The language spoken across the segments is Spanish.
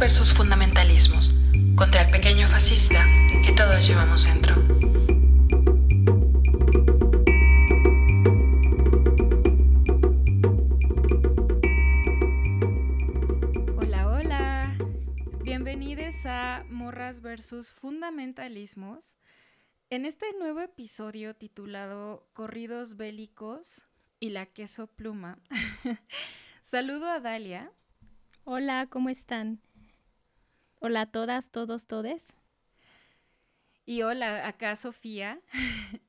versus fundamentalismos, contra el pequeño fascista que todos llevamos dentro. Hola, hola. Bienvenidos a Morras versus Fundamentalismos. En este nuevo episodio titulado Corridos bélicos y la queso pluma, saludo a Dalia. Hola, ¿cómo están? Hola a todas, todos, todes. Y hola, acá Sofía.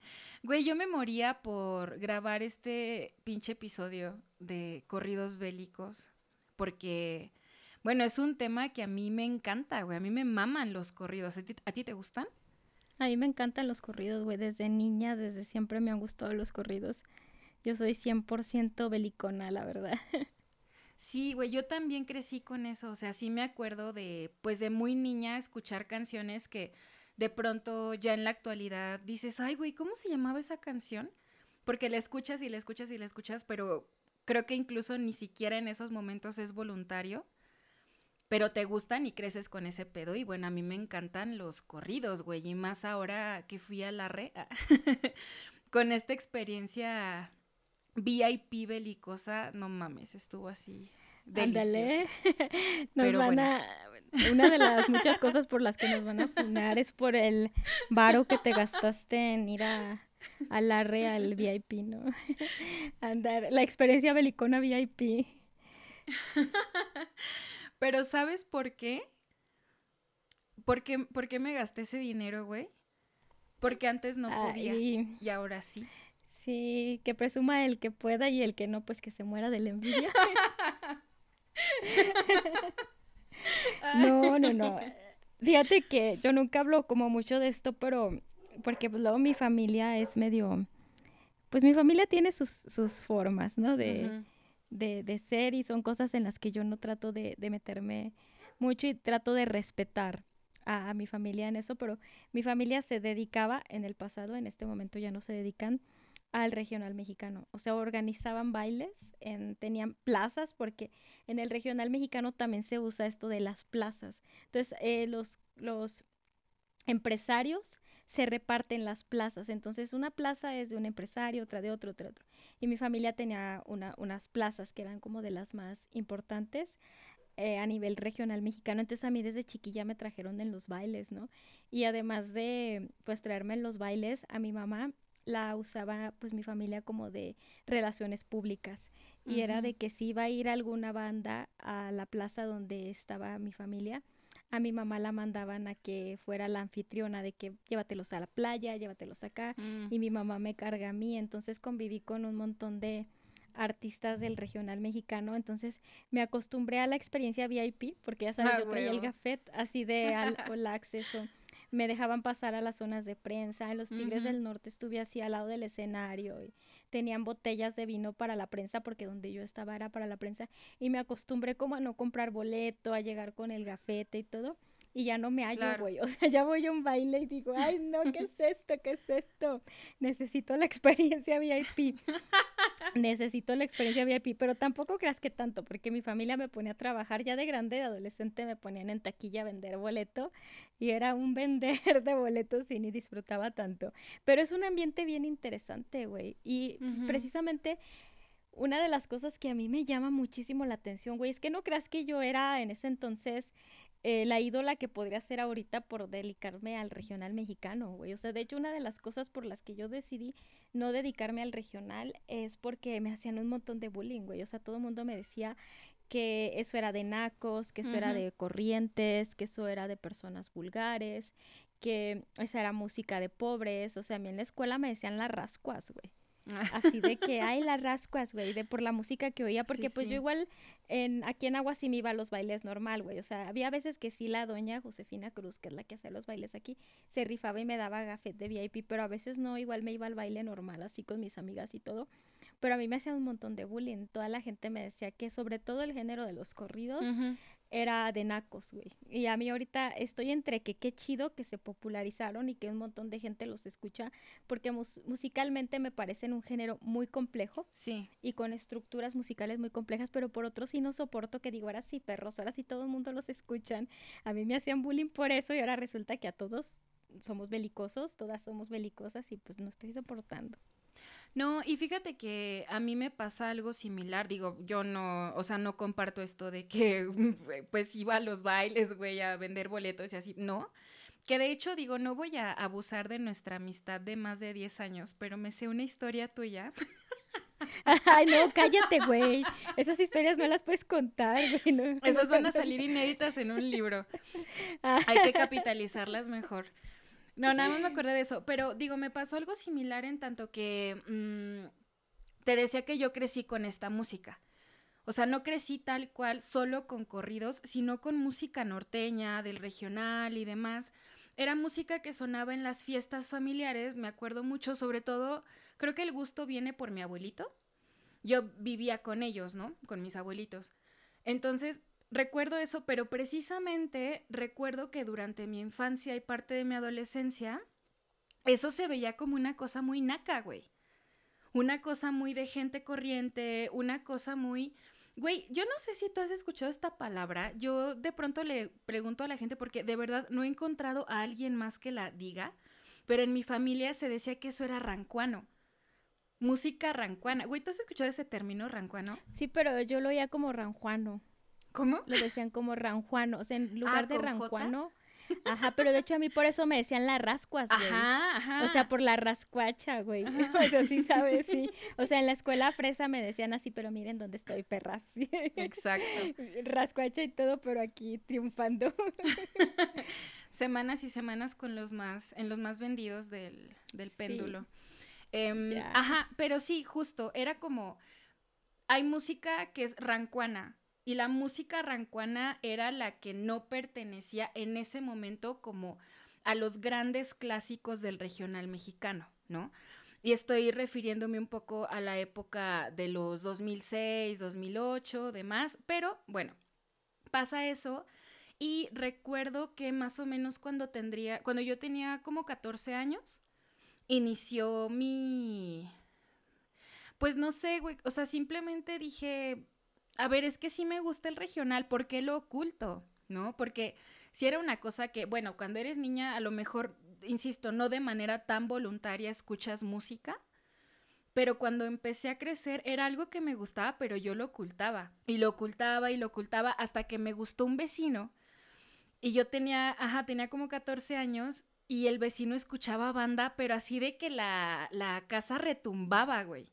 Güey, yo me moría por grabar este pinche episodio de corridos bélicos. Porque, bueno, es un tema que a mí me encanta, güey. A mí me maman los corridos. ¿A ti, a ti te gustan? A mí me encantan los corridos, güey. Desde niña, desde siempre me han gustado los corridos. Yo soy 100% belicona, la verdad. Sí, güey, yo también crecí con eso, o sea, sí me acuerdo de, pues de muy niña escuchar canciones que de pronto ya en la actualidad dices, ay, güey, ¿cómo se llamaba esa canción? Porque la escuchas y la escuchas y la escuchas, pero creo que incluso ni siquiera en esos momentos es voluntario, pero te gustan y creces con ese pedo. Y bueno, a mí me encantan los corridos, güey, y más ahora que fui a la re, con esta experiencia VIP belicosa, no mames, estuvo así. Ándale. Nos van a. Una de las muchas cosas por las que nos van a funar es por el varo que te gastaste en ir a, a la real VIP, ¿no? Andar. La experiencia belicona VIP. Pero ¿sabes por qué? ¿Por qué, por qué me gasté ese dinero, güey? Porque antes no podía y ahora sí. Sí, que presuma el que pueda y el que no, pues que se muera de la envidia. no, no, no. Fíjate que yo nunca hablo como mucho de esto, pero porque pues, luego mi familia es medio, pues mi familia tiene sus, sus formas, ¿no? De, de, de, ser y son cosas en las que yo no trato de, de meterme mucho y trato de respetar a, a, mi familia en eso, pero mi familia se dedicaba en el pasado, en este momento ya no se dedican al regional mexicano. O sea, organizaban bailes, en, tenían plazas, porque en el regional mexicano también se usa esto de las plazas. Entonces, eh, los, los empresarios se reparten las plazas. Entonces, una plaza es de un empresario, otra de otro, otra de otro. Y mi familia tenía una, unas plazas que eran como de las más importantes. Eh, a nivel regional mexicano, entonces a mí desde chiquilla me trajeron en los bailes, ¿no? Y además de pues traerme en los bailes, a mi mamá la usaba pues mi familia como de relaciones públicas. Y era de que si iba a ir alguna banda a la plaza donde estaba mi familia, a mi mamá la mandaban a que fuera la anfitriona de que llévatelos a la playa, llévatelos acá y mi mamá me carga a mí, entonces conviví con un montón de artistas del regional mexicano, entonces me acostumbré a la experiencia VIP porque ya sabes, ah, yo traía el gafet así de al, acceso me dejaban pasar a las zonas de prensa. En los Tigres del Norte estuve así al lado del escenario y tenían botellas de vino para la prensa porque donde yo estaba era para la prensa y me acostumbré como a no comprar boleto, a llegar con el gafete y todo y ya no me hallo, güey. O sea, ya voy a un baile y digo, ay, no, ¿qué es esto? ¿Qué es esto? Necesito la experiencia VIP. Necesito la experiencia VIP, pero tampoco creas que tanto, porque mi familia me ponía a trabajar ya de grande, de adolescente, me ponían en taquilla a vender boleto y era un vender de boletos y ni disfrutaba tanto. Pero es un ambiente bien interesante, güey. Y precisamente una de las cosas que a mí me llama muchísimo la atención, güey, es que no creas que yo era en ese entonces eh, la ídola que podría ser ahorita por dedicarme al regional mexicano, güey. O sea, de hecho, una de las cosas por las que yo decidí no dedicarme al regional es porque me hacían un montón de bullying, güey. O sea, todo el mundo me decía que eso era de nacos, que eso era de corrientes, que eso era de personas vulgares, que esa era música de pobres. O sea, a mí en la escuela me decían las rascuas, güey. Así de que, ay, las rascuas, güey, de por la música que oía, porque pues yo igual en, aquí en Agua sí me iba a los bailes normal, güey, o sea, había veces que sí la doña Josefina Cruz, que es la que hace los bailes aquí, se rifaba y me daba gafet de VIP, pero a veces no, igual me iba al baile normal, así con mis amigas y todo, pero a mí me hacía un montón de bullying, toda la gente me decía que sobre todo el género de los corridos, era de nacos, güey. Y a mí ahorita estoy entre que qué chido que se popularizaron y que un montón de gente los escucha, porque musicalmente me parecen un género muy complejo. Sí. Y con estructuras musicales muy complejas, pero por otro sí no soporto que digo, ahora sí, perros, ahora sí todo el mundo los escuchan. A mí me hacían bullying por eso y ahora resulta que a todos somos belicosos, todas somos belicosas y pues no estoy soportando. No, y fíjate que a mí me pasa algo similar, digo, yo no, o sea, no comparto esto de que pues iba a los bailes, güey, a vender boletos y así, no. Que de hecho digo, no voy a abusar de nuestra amistad de más de 10 años, pero me sé una historia tuya. Ay, no, cállate, güey. Esas historias no las puedes contar, güey. Esas van a salir inéditas en un libro. Hay que capitalizarlas mejor. No, nada más me acordé de eso, pero digo, me pasó algo similar en tanto que mm, te decía que yo crecí con esta música. O sea, no crecí tal cual solo con corridos, sino con música norteña, del regional y demás. Era música que sonaba en las fiestas familiares, me acuerdo mucho, sobre todo, creo que el gusto viene por mi abuelito. Yo vivía con ellos, ¿no? Con mis abuelitos. Entonces, recuerdo eso, pero precisamente recuerdo que durante mi infancia y parte de mi adolescencia, eso se veía como una cosa muy naca, güey. Una cosa muy de gente corriente, una cosa muy... Güey, yo no sé si tú has escuchado esta palabra. Yo de pronto le pregunto a la gente porque de verdad no he encontrado a alguien más que la diga, pero en mi familia se decía que eso era rancuano. Música rancuana. Güey, ¿tú has escuchado ese término rancuano? Sí, pero yo lo oía como ranjuano. ¿Cómo? Lo decían como ranjuano, o sea, en lugar ah, de ranjuano. Ajá, pero de hecho a mí por eso me decían las rascuas, güey. Ajá, ajá. O sea, por la rascuacha, güey. O sea, sí sabes, sí. O sea, en la escuela fresa me decían así, pero miren dónde estoy, perras. Exacto. Rascuacha y todo, pero aquí triunfando. semanas y semanas con los más, en los más vendidos del, del péndulo. Em, ajá, pero sí, justo, era como, hay música que es rancuana, y la música rancuana era la que no pertenecía en ese momento como a los grandes clásicos del regional mexicano, ¿no? Y estoy refiriéndome un poco a la época de los 2006, 2008, demás, pero bueno, pasa eso y recuerdo que más o menos cuando tendría, cuando yo tenía como 14 años, inició mi, pues no sé, güey, o sea, simplemente dije, a ver, es que sí me gusta el regional, ¿por qué lo oculto? ¿No? Porque si era una cosa que, bueno, cuando eres niña, a lo mejor, insisto, no de manera tan voluntaria escuchas música, pero cuando empecé a crecer era algo que me gustaba, pero yo lo ocultaba. Y lo ocultaba y lo ocultaba hasta que me gustó un vecino. Y yo tenía, ajá, tenía como 14 años y el vecino escuchaba banda, pero así de que la, la casa retumbaba, güey.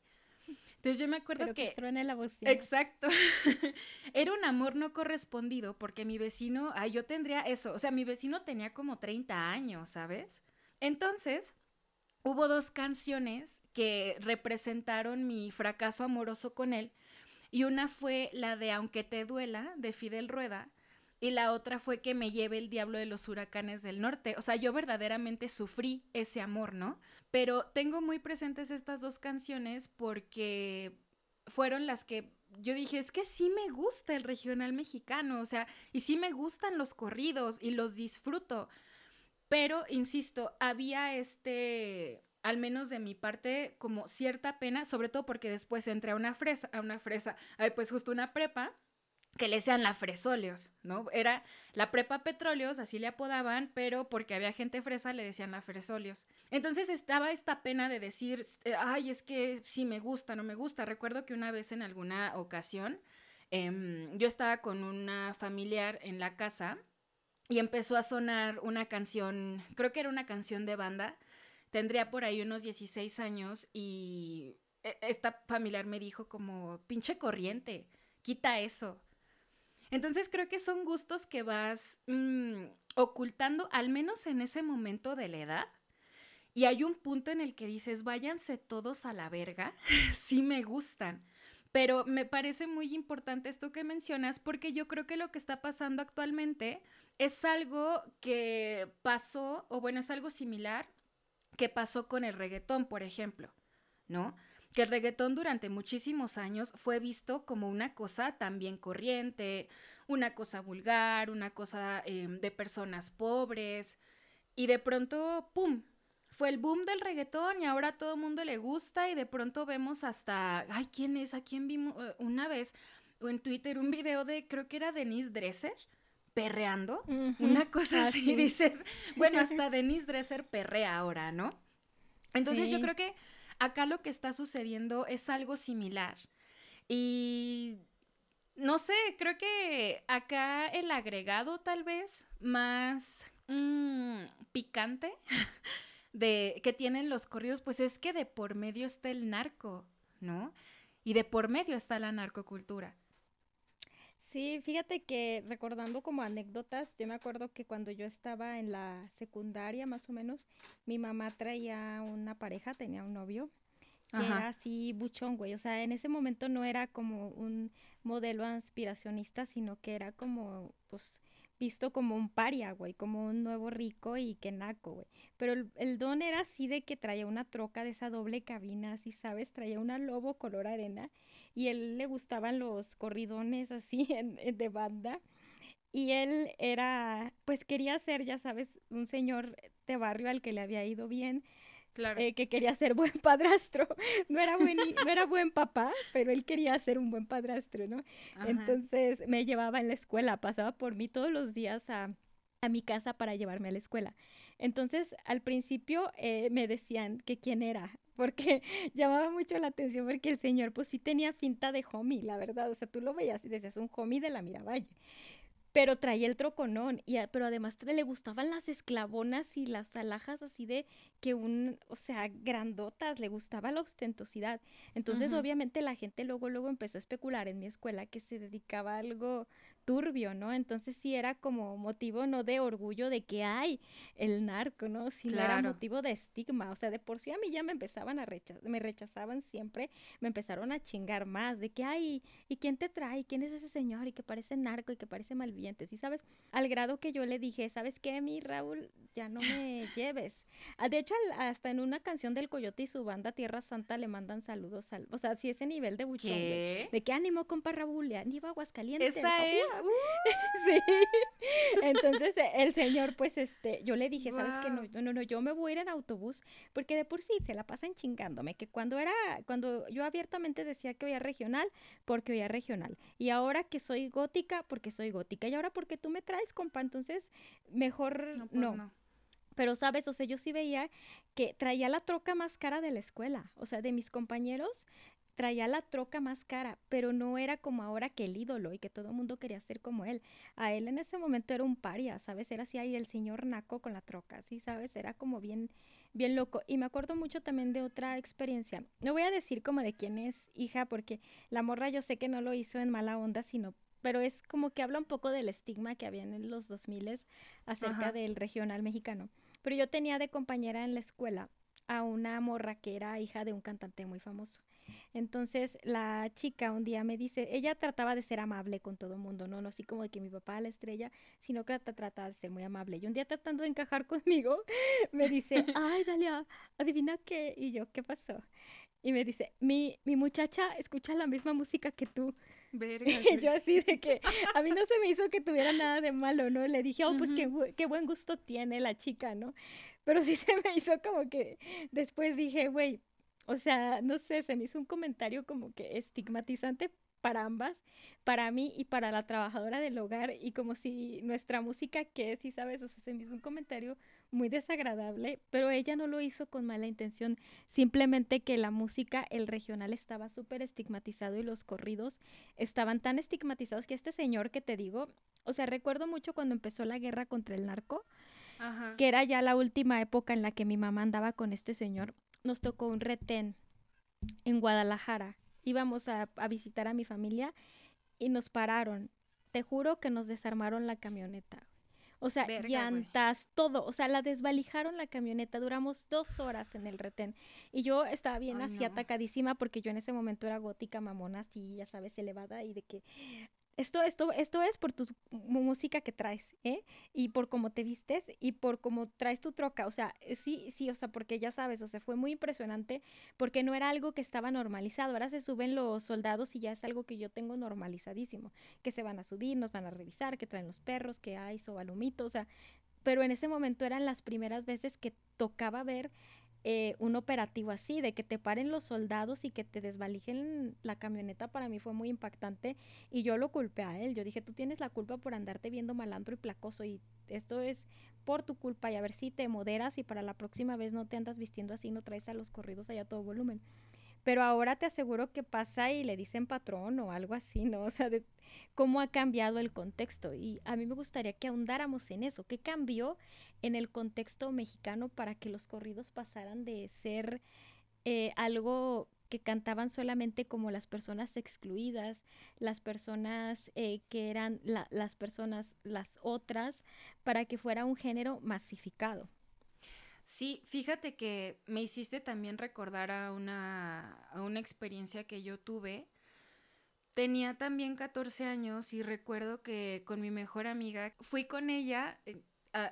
Entonces yo me acuerdo que... la Exacto. Era un amor no correspondido porque mi vecino, ay, yo tendría eso, o sea, mi vecino tenía como 30 años, ¿sabes? Entonces, hubo dos canciones que representaron mi fracaso amoroso con él y una fue la de Aunque te duela, de Fidel Rueda, y la otra fue que me lleve el diablo de los huracanes del norte. O sea, yo verdaderamente sufrí ese amor, ¿no? Pero tengo muy presentes estas dos canciones porque fueron las que yo dije, es que sí me gusta el regional mexicano, o sea, y sí me gustan los corridos y los disfruto. Pero, insisto, había este, al menos de mi parte, como cierta pena, sobre todo porque después entré a una fresa, a una fresa, ay, pues justo una prepa, que le sean la Fresóleos, ¿no? Era la prepa Petróleos, así le apodaban, pero porque había gente fresa le decían la Fresóleos. Entonces estaba esta pena de decir, eh, ay, es que sí me gusta, no me gusta. Recuerdo que una vez en alguna ocasión em, yo estaba con una familiar en la casa y empezó a sonar una canción, creo que era una canción de banda, tendría por ahí unos 16 años y e, esta familiar me dijo como, pinche corriente, quita eso entonces creo que son gustos que vas mm, ocultando, al menos en ese momento de la edad. Y hay un punto en el que dices, váyanse todos a la verga, sí me gustan. Pero me parece muy importante esto que mencionas porque yo creo que lo que está pasando actualmente es algo que pasó, o bueno, es algo similar que pasó con el reggaetón, por ejemplo, ¿no? Que el reggaetón durante muchísimos años fue visto como una cosa también corriente, una cosa vulgar, una cosa em, de personas pobres, y de pronto, ¡pum! Fue el boom del reggaetón y ahora a todo el mundo le gusta y de pronto vemos hasta, ay, ¿quién es? ¿A quién vimos eh, una vez en Twitter un video de, creo que era Denise Dresser? perreando, una cosa así, dices, bueno, hasta Denise Dresser perrea ahora, ¿no? Entonces yo creo que acá lo que está sucediendo es algo similar. Y no sé, creo que acá el agregado tal vez más mm, picante de que tienen los corridos, pues es que de por medio está el narco, ¿no? Y de por medio está la narcocultura. Sí, fíjate que recordando como anécdotas, yo me acuerdo que cuando yo estaba en la secundaria más o menos, mi mamá traía una pareja, tenía un novio, que era así buchón, güey. O sea, en ese momento no era como un modelo aspiracionista, sino que era como, pues, visto como un paria, güey, como un nuevo rico y que naco, güey. Pero el, don era así de que traía una troca de esa doble cabina, así, ¿sabes? Traía una lobo color arena y él le gustaban los corridones así de banda. Y él era, pues quería ser, ya sabes, un señor de barrio al que le había ido bien, Claro. Eh, que quería ser buen padrastro. No era, buen, no era buen papá, pero él quería ser un buen padrastro, ¿no? Entonces me llevaba en la escuela, pasaba por mí todos los días a, a mi casa para llevarme a la escuela. Entonces, al principio eh, me decían que quién era, porque llamaba mucho la atención porque el señor pues sí tenía finta de homie, la verdad, o sea, tú lo veías y decías un homie de la Miravalle pero traía el troconón, y, pero además le gustaban las esclavonas y las alhajas así de que un, o sea, grandotas, le gustaba la ostentosidad. Entonces, obviamente, la gente luego, luego empezó a especular en mi escuela que se dedicaba a algo turbio, ¿no? Entonces sí era como motivo no de orgullo de que hay el narco, ¿no? Sino era motivo de estigma, o sea, de por sí a mí ya me empezaban a rechazar, me rechazaban siempre, me empezaron a chingar más de que hay, ¿y quién te trae? ¿Quién es ese señor? Y que parece narco y que parece malviviente, ¿sí sabes? Al grado que yo le dije, ¿sabes qué, mi Raúl? Ya no me lleves. Ah, de hecho, hasta en una canción del Coyote y su banda Tierra Santa le mandan saludos al, o sea, si ese nivel de buchón, de que ánimo, compa Raúl, ni Aguascalientes. Esa es, sí. Entonces e, el señor, pues, este, yo le dije, ¿sabes qué? No, no, no, yo me voy a ir en autobús, porque de por sí se la pasan chingándome, que cuando era, cuando yo abiertamente decía que oía regional, porque oía regional. Y ahora que soy gótica, porque soy gótica. Y ahora porque tú me traes, compa, entonces mejor no. Pues no. Pero, ¿sabes? O sea, yo sí veía que traía la troca más cara de la escuela. O sea, de mis compañeros, traía la troca más cara, pero no era como ahora que el ídolo y que todo el mundo quería ser como él. A él en ese momento era un paria, ¿sabes? Era así ahí el señor Naco con la troca, ¿sí? ¿Sabes? Era como bien, bien loco. Y me acuerdo mucho también de otra experiencia. No voy a decir como de quién es hija, porque la morra yo sé que no lo hizo en mala onda, sino pero es como que habla un poco del estigma que había en los 2000 acerca del regional mexicano. Pero yo tenía de compañera en la escuela a una morra que era hija de un cantante muy famoso. Entonces la chica un día me dice, ella trataba de ser amable con todo el mundo, ¿no? No así como de que mi papá la estrella, sino que trataba de ser muy amable. Y un día tratando de encajar conmigo, me dice, ay, Dalia, adivina qué. Y yo, ¿qué pasó? Y me dice, mi, mi muchacha escucha la misma música que tú. Verga, y yo así de que a mí no se me hizo que tuviera nada de malo, ¿no? Le dije, oh, pues qué, qué buen gusto tiene la chica, ¿no? Pero sí se me hizo como que después dije, güey, o sea, no sé, se me hizo un comentario como que estigmatizante para ambas, para mí y para la trabajadora del hogar y como si nuestra música que sí sabes, o sea, se me hizo un comentario muy desagradable, pero ella no lo hizo con mala intención, simplemente que la música, el regional estaba súper estigmatizado y los corridos estaban tan estigmatizados que este señor que te digo, o sea, recuerdo mucho cuando empezó la guerra contra el narco, que era ya la última época en la que mi mamá andaba con este señor, nos tocó un retén en Guadalajara. Íbamos a, visitar a mi familia y nos pararon. Te juro que nos desarmaron la camioneta. O sea, llantas, todo. O sea, la desvalijaron la camioneta. Duramos dos horas en el retén. Y yo estaba bien así atacadísima porque yo en ese momento era gótica, mamona, así, ya sabes, elevada y de que esto, esto, esto es por tu música que traes, ¿eh? Y por cómo te vistes y por cómo traes tu troca. O sea, eh, sí, sí, o sea, porque ya sabes, o sea, fue muy impresionante porque no era algo que estaba normalizado. Ahora se suben los soldados y ya es algo que yo tengo normalizadísimo. Que se van a subir, nos van a revisar, que traen los perros, que hay sobalumito, o sea, pero en ese momento eran las primeras veces que tocaba ver eh, un operativo así, de que te paren los soldados y que te desvalijen la camioneta, para mí fue muy impactante y yo lo culpé a él. Yo dije, tú tienes la culpa por andarte viendo malandro y placoso y esto es por tu culpa y a ver si te moderas y para la próxima vez no te andas vistiendo así, no traes a los corridos allá a todo volumen. Pero ahora te aseguro que pasa y le dicen patrón o algo así, ¿no? O sea, de cómo ha cambiado el contexto. Y a mí me gustaría que ahondáramos en eso. ¿Qué cambió en el contexto mexicano para que los corridos pasaran de ser eh, algo que cantaban solamente como las personas excluidas, las personas eh, que eran las personas, las otras, para que fuera un género masificado. Sí, fíjate que me hiciste también recordar a una, a una experiencia que yo tuve. Tenía también 14 años y recuerdo que con mi mejor amiga fui con ella, eh,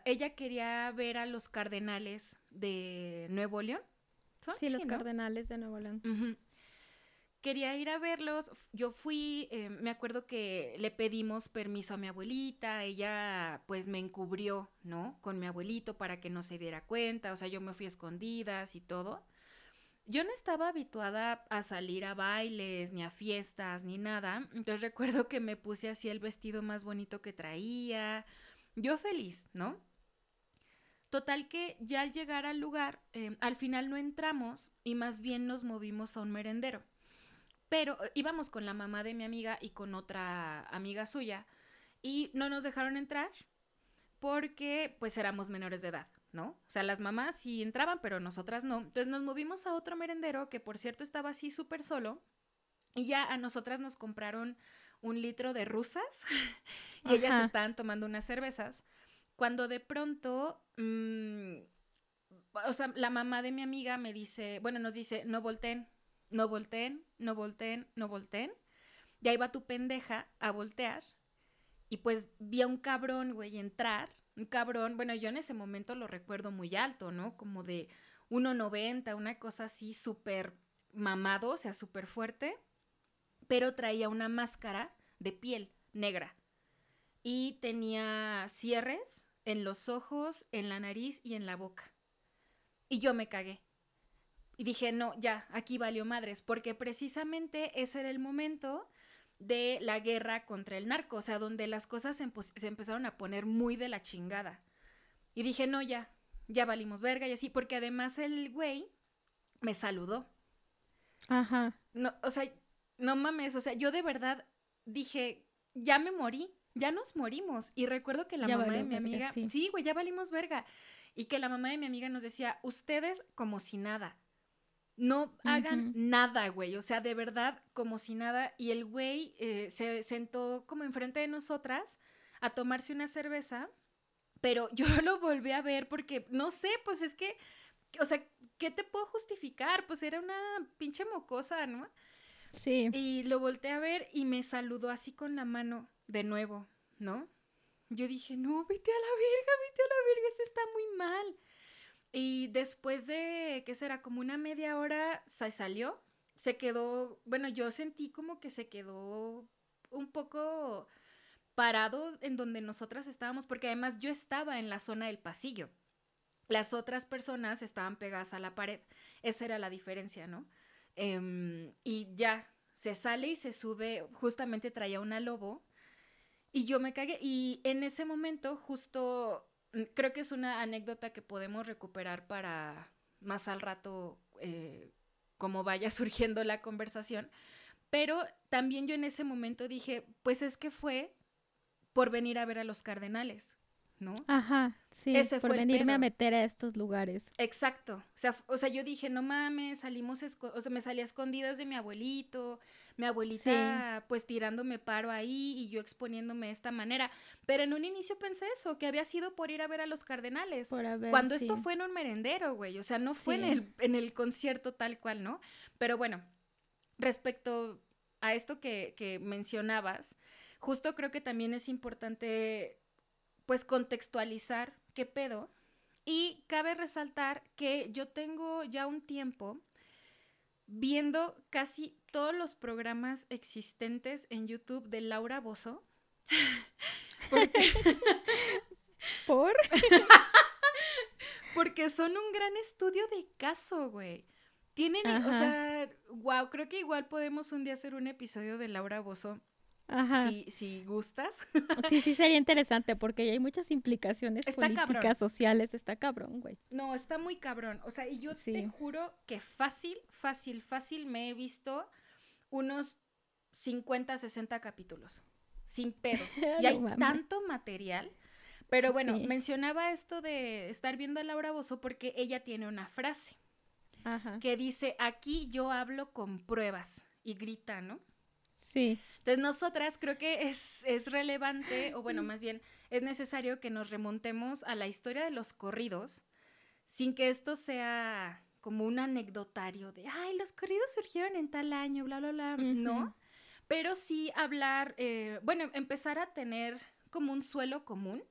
ella quería ver a los cardenales de Nuevo León. Sí, los cardenales de Nuevo León. Quería ir a verlos. Yo fui, eh, me acuerdo que le pedimos permiso a mi abuelita. Ella, pues, me encubrió, ¿no? Con mi abuelito para que no se diera cuenta. O sea, yo me fui a escondidas y todo. Yo no estaba habituada a salir a bailes, ni a fiestas, ni nada. Entonces recuerdo que me puse así el vestido más bonito que traía yo feliz, ¿no? Total que ya al llegar al lugar, em, al final no entramos y más bien nos movimos a un merendero. Pero eh, íbamos con la mamá de mi amiga y con otra amiga suya y no nos dejaron entrar porque pues éramos menores de edad, ¿no? O sea, las mamás sí entraban, pero nosotras no. Entonces nos movimos a otro merendero que por cierto estaba así súper solo y ya a nosotras nos compraron un litro de rusas y ellas estaban tomando unas cervezas, cuando de pronto, mm, o sea, la mamá de mi amiga me dice, bueno, nos dice, no volteen, no volteen, no volteen, no volteen. Y ahí va tu pendeja a voltear. Y pues vi a un cabrón, güey, entrar. Un cabrón, bueno, yo en ese momento lo recuerdo muy alto, ¿no? Como de 1,90, una cosa así súper mamado, o sea, súper fuerte pero traía una máscara de piel negra y tenía cierres en los ojos, en la nariz y en la boca. Y yo me cagué. Y dije, no, ya, aquí valió madres, porque precisamente ese era el momento de la guerra contra el narco, o sea, donde las cosas se, se empezaron a poner muy de la chingada. Y dije, no, ya, ya valimos verga y así, porque además el güey me saludó. Ajá. No, o sea, no mames, o sea, yo de verdad dije, ya me morí, ya nos morimos. Y recuerdo que la mamá de mi amiga, sí, güey, ya valimos verga. Y que la mamá de mi amiga nos decía, ustedes como si nada. No hagan nada, güey. O sea, de verdad, como si nada. Y el güey eh, se sentó como enfrente de nosotras a tomarse una cerveza. Pero yo lo volví a ver porque, no sé, pues es que, o sea, ¿qué te puedo justificar? Pues era una pinche mocosa, ¿no? Sí. Y lo volteé a ver y me saludó así con la mano de nuevo, ¿no? Yo dije, no, vete a la verga, vete a la verga, esto está muy mal. Y después de, ¿qué será? Como una media hora se salió, se quedó, bueno, yo sentí como que se quedó un poco parado en donde nosotras estábamos, porque además yo estaba en la zona del pasillo. Las otras personas estaban pegadas a la pared. Esa era la diferencia, ¿no? Em, y ya, se sale y se sube, justamente traía una lobo. Y yo me cagué. Y en ese momento, justo, creo que es una anécdota que podemos recuperar para más al rato, eh, como vaya surgiendo la conversación. Pero también yo en ese momento dije, pues es que fue por venir a ver a los cardenales. ¿No? Ajá, sí, Ese por venirme a meter a estos lugares. Exacto. O sea, o sea, yo dije, no mames, salimos, o sea, me salí a escondidas de mi abuelito, mi abuelita pues tirándome paro ahí y yo exponiéndome de esta manera. Pero en un inicio pensé eso, que había sido por ir a ver a los cardenales. cuando esto fue en un merendero, güey. O sea, no fue en, el, en el concierto tal cual, ¿no? Pero bueno, respecto a esto que, que mencionabas, justo creo que también es importante, pues, contextualizar qué pedo. Y cabe resaltar que yo tengo ya un tiempo viendo casi todos los programas existentes en YouTube de Laura Bozo. Porque... ¿Por? Porque son un gran estudio de caso, güey. Tienen, o sea, wow, creo que igual podemos un día hacer un episodio de Laura Bozo. Ajá. Si, si gustas. Sí, sí, sería interesante porque hay muchas implicaciones políticas, sociales. Está cabrón, güey. No, está muy cabrón. O sea, y yo te juro que fácil, fácil, fácil me he visto unos 50, 60 capítulos. Sin pedos. Y hay tanto material pero bueno, mencionaba esto de estar viendo a Laura Bozo porque ella tiene una frase que dice, aquí yo hablo con pruebas y grita, ¿no? Sí. Entonces nosotras creo que es, es relevante, o bueno, más bien es necesario que nos remontemos a la historia de los corridos sin que esto sea como un anecdotario de, ay, los corridos surgieron en tal año, bla, bla, bla, ¿no? Pero sí hablar, eh, bueno, empezar a tener como un suelo común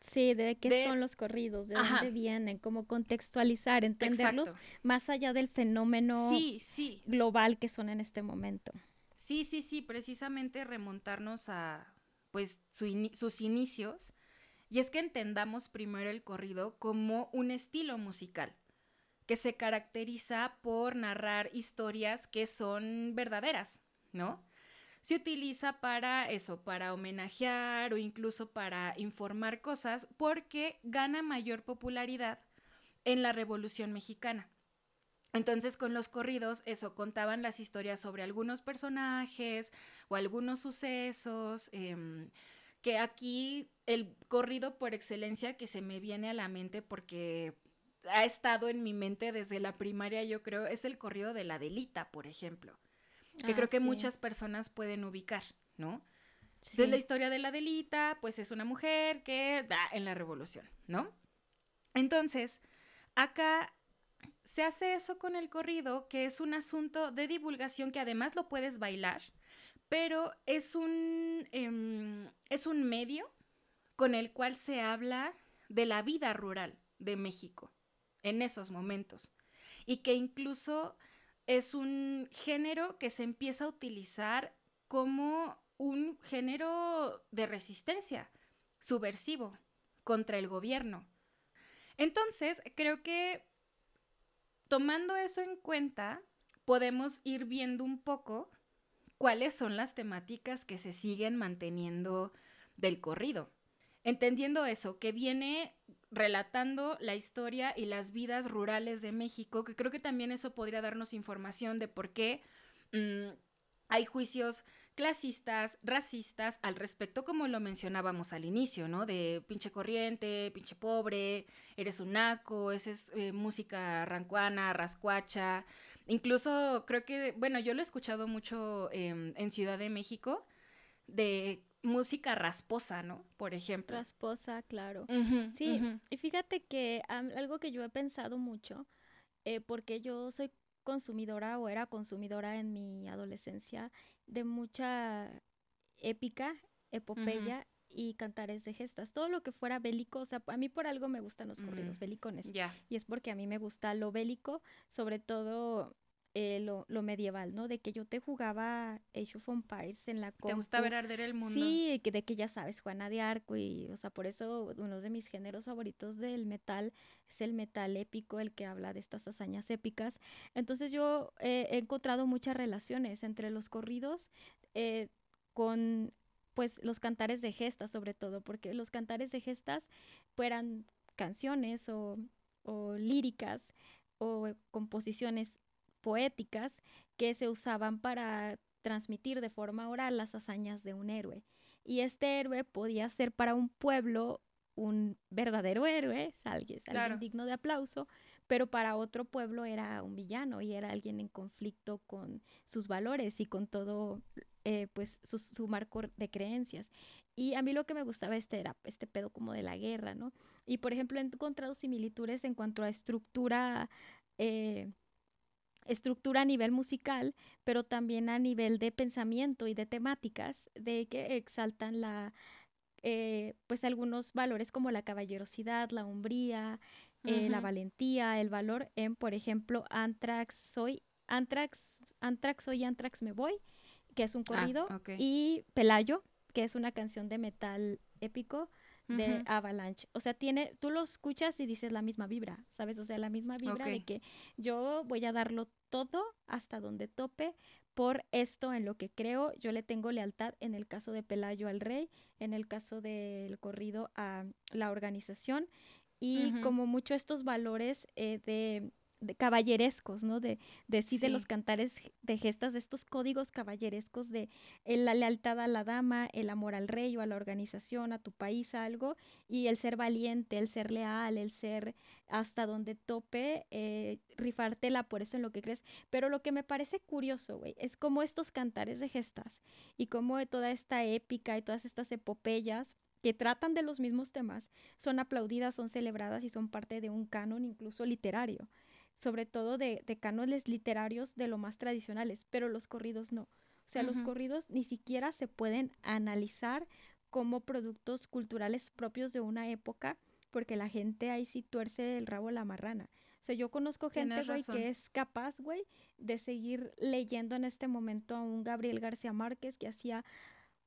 Sí, de qué son los corridos, de dónde vienen, cómo contextualizar, entenderlos más allá del fenómeno global que son en este momento. Sí, sí, sí, precisamente remontarnos a pues sus inicios. Y es que entendamos primero el corrido como un estilo musical que se caracteriza por narrar historias que son verdaderas, ¿no? se utiliza para eso, para homenajear o incluso para informar cosas porque gana mayor popularidad en la Revolución Mexicana. Entonces con los corridos, eso, contaban las historias sobre algunos personajes o algunos sucesos, em, que aquí el corrido por excelencia que se me viene a la mente porque ha estado en mi mente desde la primaria, yo creo, es el corrido de la Delita, por ejemplo que ah, creo que muchas personas pueden ubicar, ¿no? Entonces la historia de la Delita, pues es una mujer que da en la revolución, ¿no? Entonces, acá se hace eso con el corrido, que es un asunto de divulgación que además lo puedes bailar, pero es un, em, es un medio con el cual se habla de la vida rural de México en esos momentos y que incluso es un género que se empieza a utilizar como un género de resistencia subversivo contra el gobierno. Entonces, creo que tomando eso en cuenta, podemos ir viendo un poco cuáles son las temáticas que se siguen manteniendo del corrido. Entendiendo eso, que viene relatando la historia y las vidas rurales de México, que creo que también eso podría darnos información de por qué mm, hay juicios clasistas, racistas al respecto, como lo mencionábamos al inicio, ¿no? De pinche corriente, pinche pobre, eres un naco, esa es eh, música rancuana, rascuacha. Incluso creo que, bueno, yo lo he escuchado mucho em, en Ciudad de México, de música rasposa, ¿no? Por ejemplo. Rasposa, claro. sí, y fíjate que algo que yo he pensado mucho, eh, porque yo soy consumidora o era consumidora en mi adolescencia de mucha épica, epopeya y cantares de gestas, todo lo que fuera bélico, o sea, a mí por algo me gustan los corridos bélicones, y es porque a mí me gusta lo bélico, sobre todo eh, lo, medieval, ¿no? De que yo te jugaba Age of Empires en la compu. ¿Te gusta ver arder el mundo? Sí, de que ya sabes, Juana de Arco y, o sea, por eso uno de mis géneros favoritos del metal es el metal épico, el que habla de estas hazañas épicas. Entonces yo he encontrado muchas relaciones entre los corridos eh, con, pues, los cantares de gestas sobre todo, porque los cantares de gestas fueran canciones o, o líricas o composiciones poéticas que se usaban para transmitir de forma oral las hazañas de un héroe. Y este héroe podía ser para un pueblo un verdadero héroe, alguien, alguien digno de aplauso, pero para otro pueblo era un villano y era alguien en conflicto con sus valores y con todo, eh, pues, su, marco de creencias. Y a mí lo que me gustaba este era este pedo como de la guerra, ¿no? Y por ejemplo he encontrado similitudes en cuanto a estructura eh, estructura a nivel musical, pero también a nivel de pensamiento y de temáticas, de que exaltan la, eh, pues algunos valores como la caballerosidad, la hombría, eh, la valentía, el valor en, por ejemplo, Antrax Soy, Antrax, Antrax Soy, Antrax Me Voy, que es un ah, corrido, y Pelayo, que es una canción de metal épico de Avalanche. O sea, tiene, tú lo escuchas y dices la misma vibra, ¿sabes? O sea, la misma vibra de que yo voy a darlo todo hasta donde tope por esto en lo que creo. Yo le tengo lealtad en el caso de Pelayo al rey, en el caso del corrido a la organización y como mucho estos valores eh, de de caballerescos, ¿no? De, de sí, de los cantares de gestas, de estos códigos caballerescos de la lealtad a la dama, el amor al rey o a la organización, a tu país, a algo, y el ser valiente, el ser leal, el ser hasta donde tope, eh, rifártela por eso en lo que crees. Pero lo que me parece curioso, güey, es como estos cantares de gestas y como toda esta épica y todas estas epopeyas que tratan de los mismos temas, son aplaudidas, son celebradas y son parte de un canon incluso literario sobre todo de, de cánones literarios de lo más tradicionales, pero los corridos no. O sea, los corridos ni siquiera se pueden analizar como productos culturales propios de una época, porque la gente ahí sí tuerce el rabo la marrana. O sea, yo conozco gente, güey, que es capaz, güey, de seguir leyendo en este momento a un Gabriel García Márquez que hacía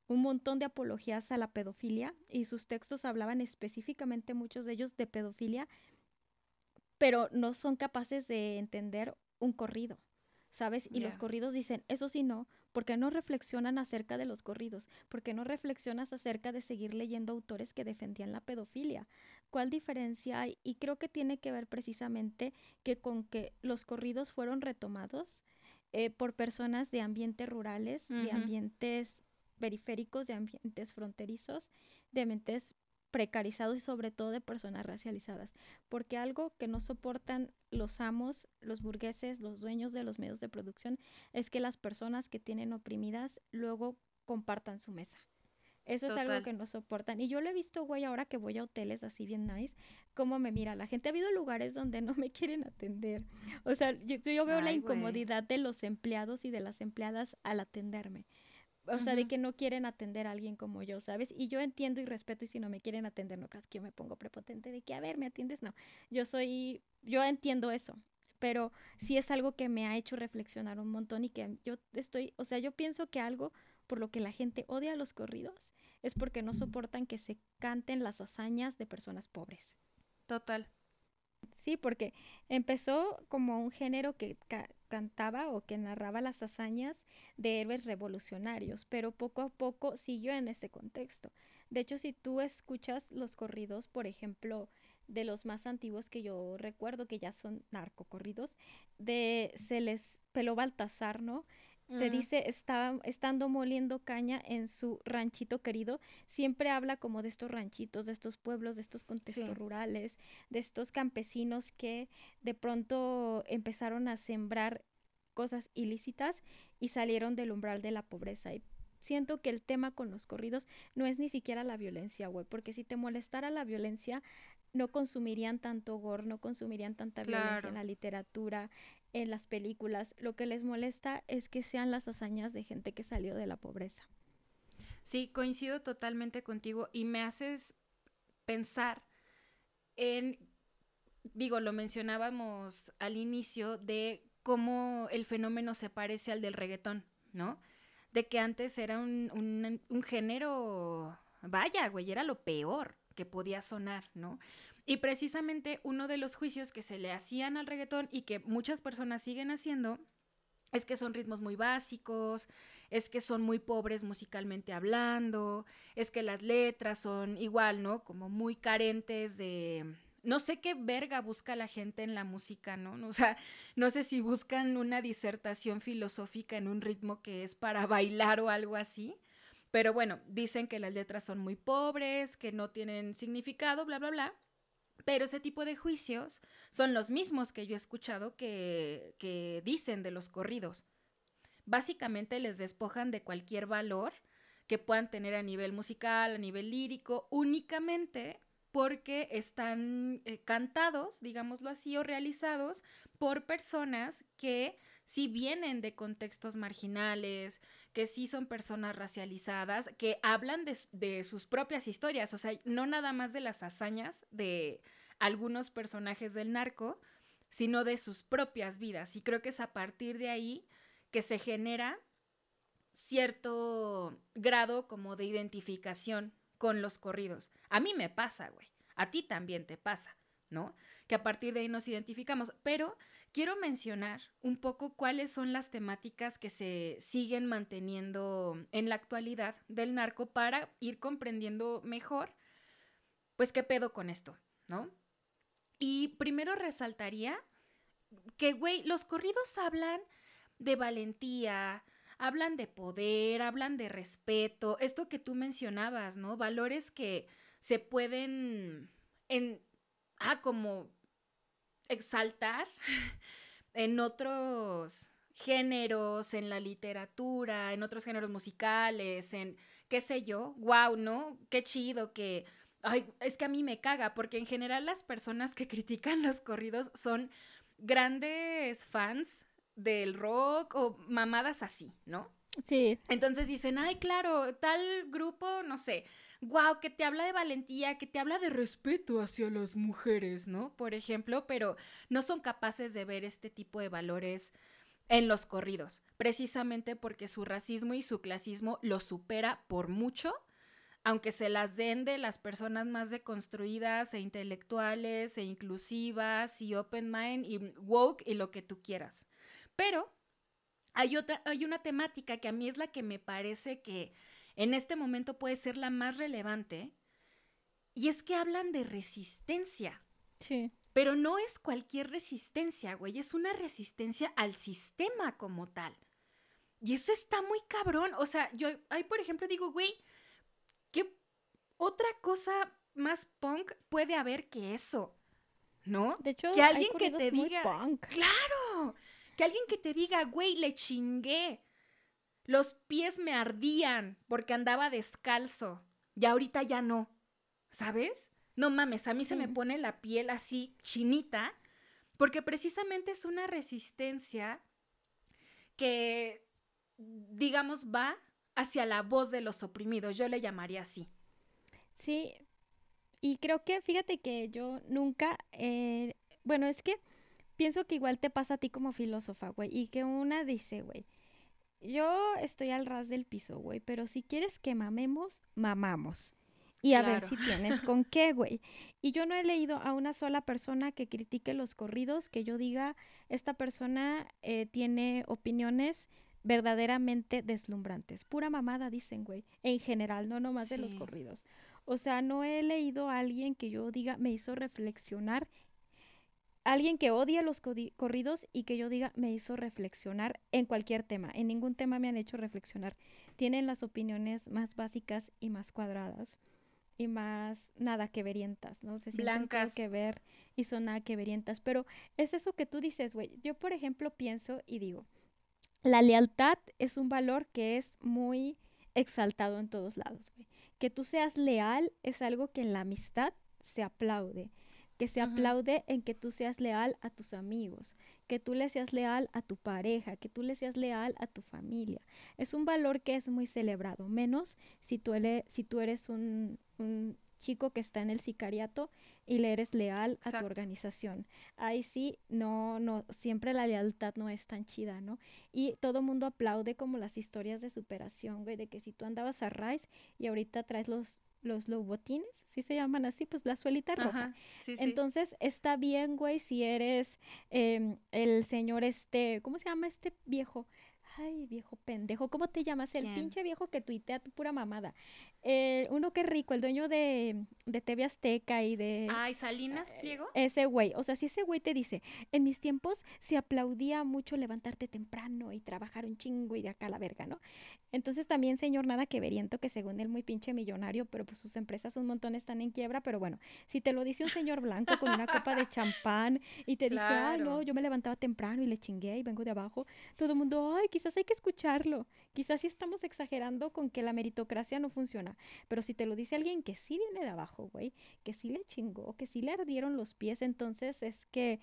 un montón de apologías a la pedofilia y sus textos hablaban específicamente, muchos de ellos, de pedofilia pero no son capaces de entender un corrido, ¿sabes? Y los corridos dicen, eso sí no, porque no reflexionan acerca de los corridos, porque no reflexionas acerca de seguir leyendo autores que defendían la pedofilia. ¿Cuál diferencia hay? Y creo que tiene que ver precisamente que con que los corridos fueron retomados eh, por personas de ambientes rurales, de ambientes periféricos, de ambientes fronterizos, de ambientes precarizados y sobre todo de personas racializadas, porque algo que no soportan los amos, los burgueses, los dueños de los medios de producción, es que las personas que tienen oprimidas luego compartan su mesa. Eso es algo que no soportan. Y yo lo he visto, güey, ahora que voy a hoteles así bien nice, cómo me mira la gente. Ha habido lugares donde no me quieren atender. O sea, yo, veo la incomodidad de los empleados y de las empleadas al atenderme o sea, de que no quieren atender a alguien como yo, ¿sabes? Y yo entiendo y respeto y si no me quieren atender, no creas que yo me pongo prepotente de que, a ver, ¿me atiendes? No, yo soy, yo entiendo eso, pero sí es algo que me ha hecho reflexionar un montón y que yo estoy, o sea, yo pienso que algo por lo que la gente odia los corridos es porque no soportan que se canten las hazañas de personas pobres. Total. Sí, porque empezó como un género que cantaba o que narraba las hazañas de héroes revolucionarios, pero poco a poco siguió en ese contexto. De hecho, si tú escuchas los corridos, por ejemplo, de los más antiguos que yo recuerdo, que ya son narcocorridos, de se les peló Baltasar, ¿no? Te dice, está, estando moliendo caña en su ranchito querido, siempre habla como de estos ranchitos, de estos pueblos, de estos contextos rurales, de estos campesinos que de pronto empezaron a sembrar cosas ilícitas y salieron del umbral de la pobreza. Y siento que el tema con los corridos no es ni siquiera la violencia, güey, porque si te molestara la violencia, no consumirían tanto gore, no consumirían tanta violencia en la literatura, en las películas. Lo que les molesta es que sean las hazañas de gente que salió de la pobreza. Sí, coincido totalmente contigo y me haces pensar en, digo, lo mencionábamos al inicio de cómo el fenómeno se parece al del reggaetón, ¿no? De que antes era un, un, un género, vaya, güey, era lo peor que podía sonar, ¿no? Y precisamente uno de los juicios que se le hacían al reggaetón y que muchas personas siguen haciendo es que son ritmos muy básicos, es que son muy pobres musicalmente hablando, es que las letras son igual, ¿no? Como muy carentes de... No sé qué verga busca la gente en la música, ¿no? O sea, no sé si buscan una disertación filosófica en un ritmo que es para bailar o algo así. Pero bueno, dicen que las letras son muy pobres, que no tienen significado, bla, bla, bla. Pero ese tipo de juicios son los mismos que yo he escuchado que, que dicen de los corridos. Básicamente les despojan de cualquier valor que puedan tener a nivel musical, a nivel lírico, únicamente porque están eh, cantados, digámoslo así, o realizados por personas que sí vienen de contextos marginales, que sí son personas racializadas, que hablan de, de sus propias historias, o sea, no nada más de las hazañas de algunos personajes del narco, sino de sus propias vidas. Y creo que es a partir de ahí que se genera cierto grado como de identificación con los corridos. A mí me pasa, güey. A ti también te pasa, ¿no? Que a partir de ahí nos identificamos. Pero quiero mencionar un poco cuáles son las temáticas que se siguen manteniendo en la actualidad del narco para ir comprendiendo mejor, pues, qué pedo con esto, ¿no? Y primero resaltaría que, güey, los corridos hablan de valentía, hablan de poder, hablan de respeto, esto que tú mencionabas, ¿no? Valores que se pueden en ah, como exaltar en otros géneros, en la literatura, en otros géneros musicales, en qué sé yo, wow, ¿no? Qué chido que ay, es que a mí me caga porque en general las personas que critican los corridos son grandes fans del rock o mamadas así, ¿no? Sí. Entonces dicen, ay, claro, tal grupo, no sé, wow, que te habla de valentía, que te habla de respeto hacia las mujeres, ¿no? Por ejemplo, pero no son capaces de ver este tipo de valores en los corridos, precisamente porque su racismo y su clasismo lo supera por mucho, aunque se las den de las personas más deconstruidas e intelectuales e inclusivas y open mind y woke y lo que tú quieras. Pero hay, otra, hay una temática que a mí es la que me parece que en este momento puede ser la más relevante, y es que hablan de resistencia. Sí. Pero no es cualquier resistencia, güey, es una resistencia al sistema como tal. Y eso está muy cabrón. O sea, yo ahí, por ejemplo, digo, güey, ¿qué otra cosa más punk puede haber que eso? ¿No? De hecho, que alguien que te diga, punk. claro, que alguien que te diga, güey, le chingué. Los pies me ardían porque andaba descalzo. Y ahorita ya no. ¿Sabes? No mames, a mí se me pone la piel así chinita porque precisamente es una resistencia que, digamos, va hacia la voz de los oprimidos. Yo le llamaría así. Sí, y creo que fíjate que yo nunca, eh, bueno, es que pienso que igual te pasa a ti como filósofa, güey, y que una dice, güey, yo estoy al ras del piso, güey, pero si quieres que mamemos, mamamos. Y a ver si tienes con qué, güey. Y yo no he leído a una sola persona que critique los corridos, que yo diga, esta persona eh, tiene opiniones verdaderamente deslumbrantes. Pura mamada, dicen, güey. En general, no nomás de los corridos. O sea, no he leído a alguien que yo diga, me hizo reflexionar. Alguien que odia los corridos y que yo diga, me hizo reflexionar en cualquier tema. En ningún tema me han hecho reflexionar. Tienen las opiniones más básicas y más cuadradas y más nada que verientas, ¿no? Se Blancas. que ver y son nada que verientas. Pero es eso que tú dices, güey. Yo, por ejemplo, pienso y digo, la lealtad es un valor que es muy exaltado en todos lados, güey. Que tú seas leal es algo que en la amistad se aplaude. Que se aplaude en que tú seas leal a tus amigos, que tú le seas leal a tu pareja, que tú le seas leal a tu familia. Es un valor que es muy celebrado, menos si tú, ele- si tú eres un, un chico que está en el sicariato y le eres leal a tu organización. Ahí sí, no, no, siempre la lealtad no es tan chida, ¿no? Y todo mundo aplaude como las historias de superación, güey, de que si tú andabas a Rice y ahorita traes los, los lobotines, si se llaman así, pues la suelita roja. Ajá. Sí, sí. Entonces está bien, güey, si eres em, el señor este, ¿cómo se llama este viejo? Ay, viejo pendejo, ¿cómo te llamas? El ¿Quién? pinche viejo que tuitea tu pura mamada. Eh, uno que rico, el dueño de, de TV Azteca y de... Ay, Salinas Pliego. Ese güey, o sea, si ese güey te dice, en mis tiempos se aplaudía mucho levantarte temprano y trabajar un chingo y de acá a la verga, ¿no? Entonces también, señor, nada que veriento, que según él muy pinche millonario, pero pues sus empresas un montón están en quiebra, pero bueno, si te lo dice un señor blanco con una copa de champán y te dice, ay, no, yo me levantaba temprano y le chingué y vengo de abajo, todo el mundo, ay, quizás quizás hay que escucharlo. Quizás sí estamos exagerando con que la meritocracia no funciona. Pero si te lo dice alguien que sí viene de abajo, güey, que sí le chingó, que sí le ardieron los pies, entonces es que,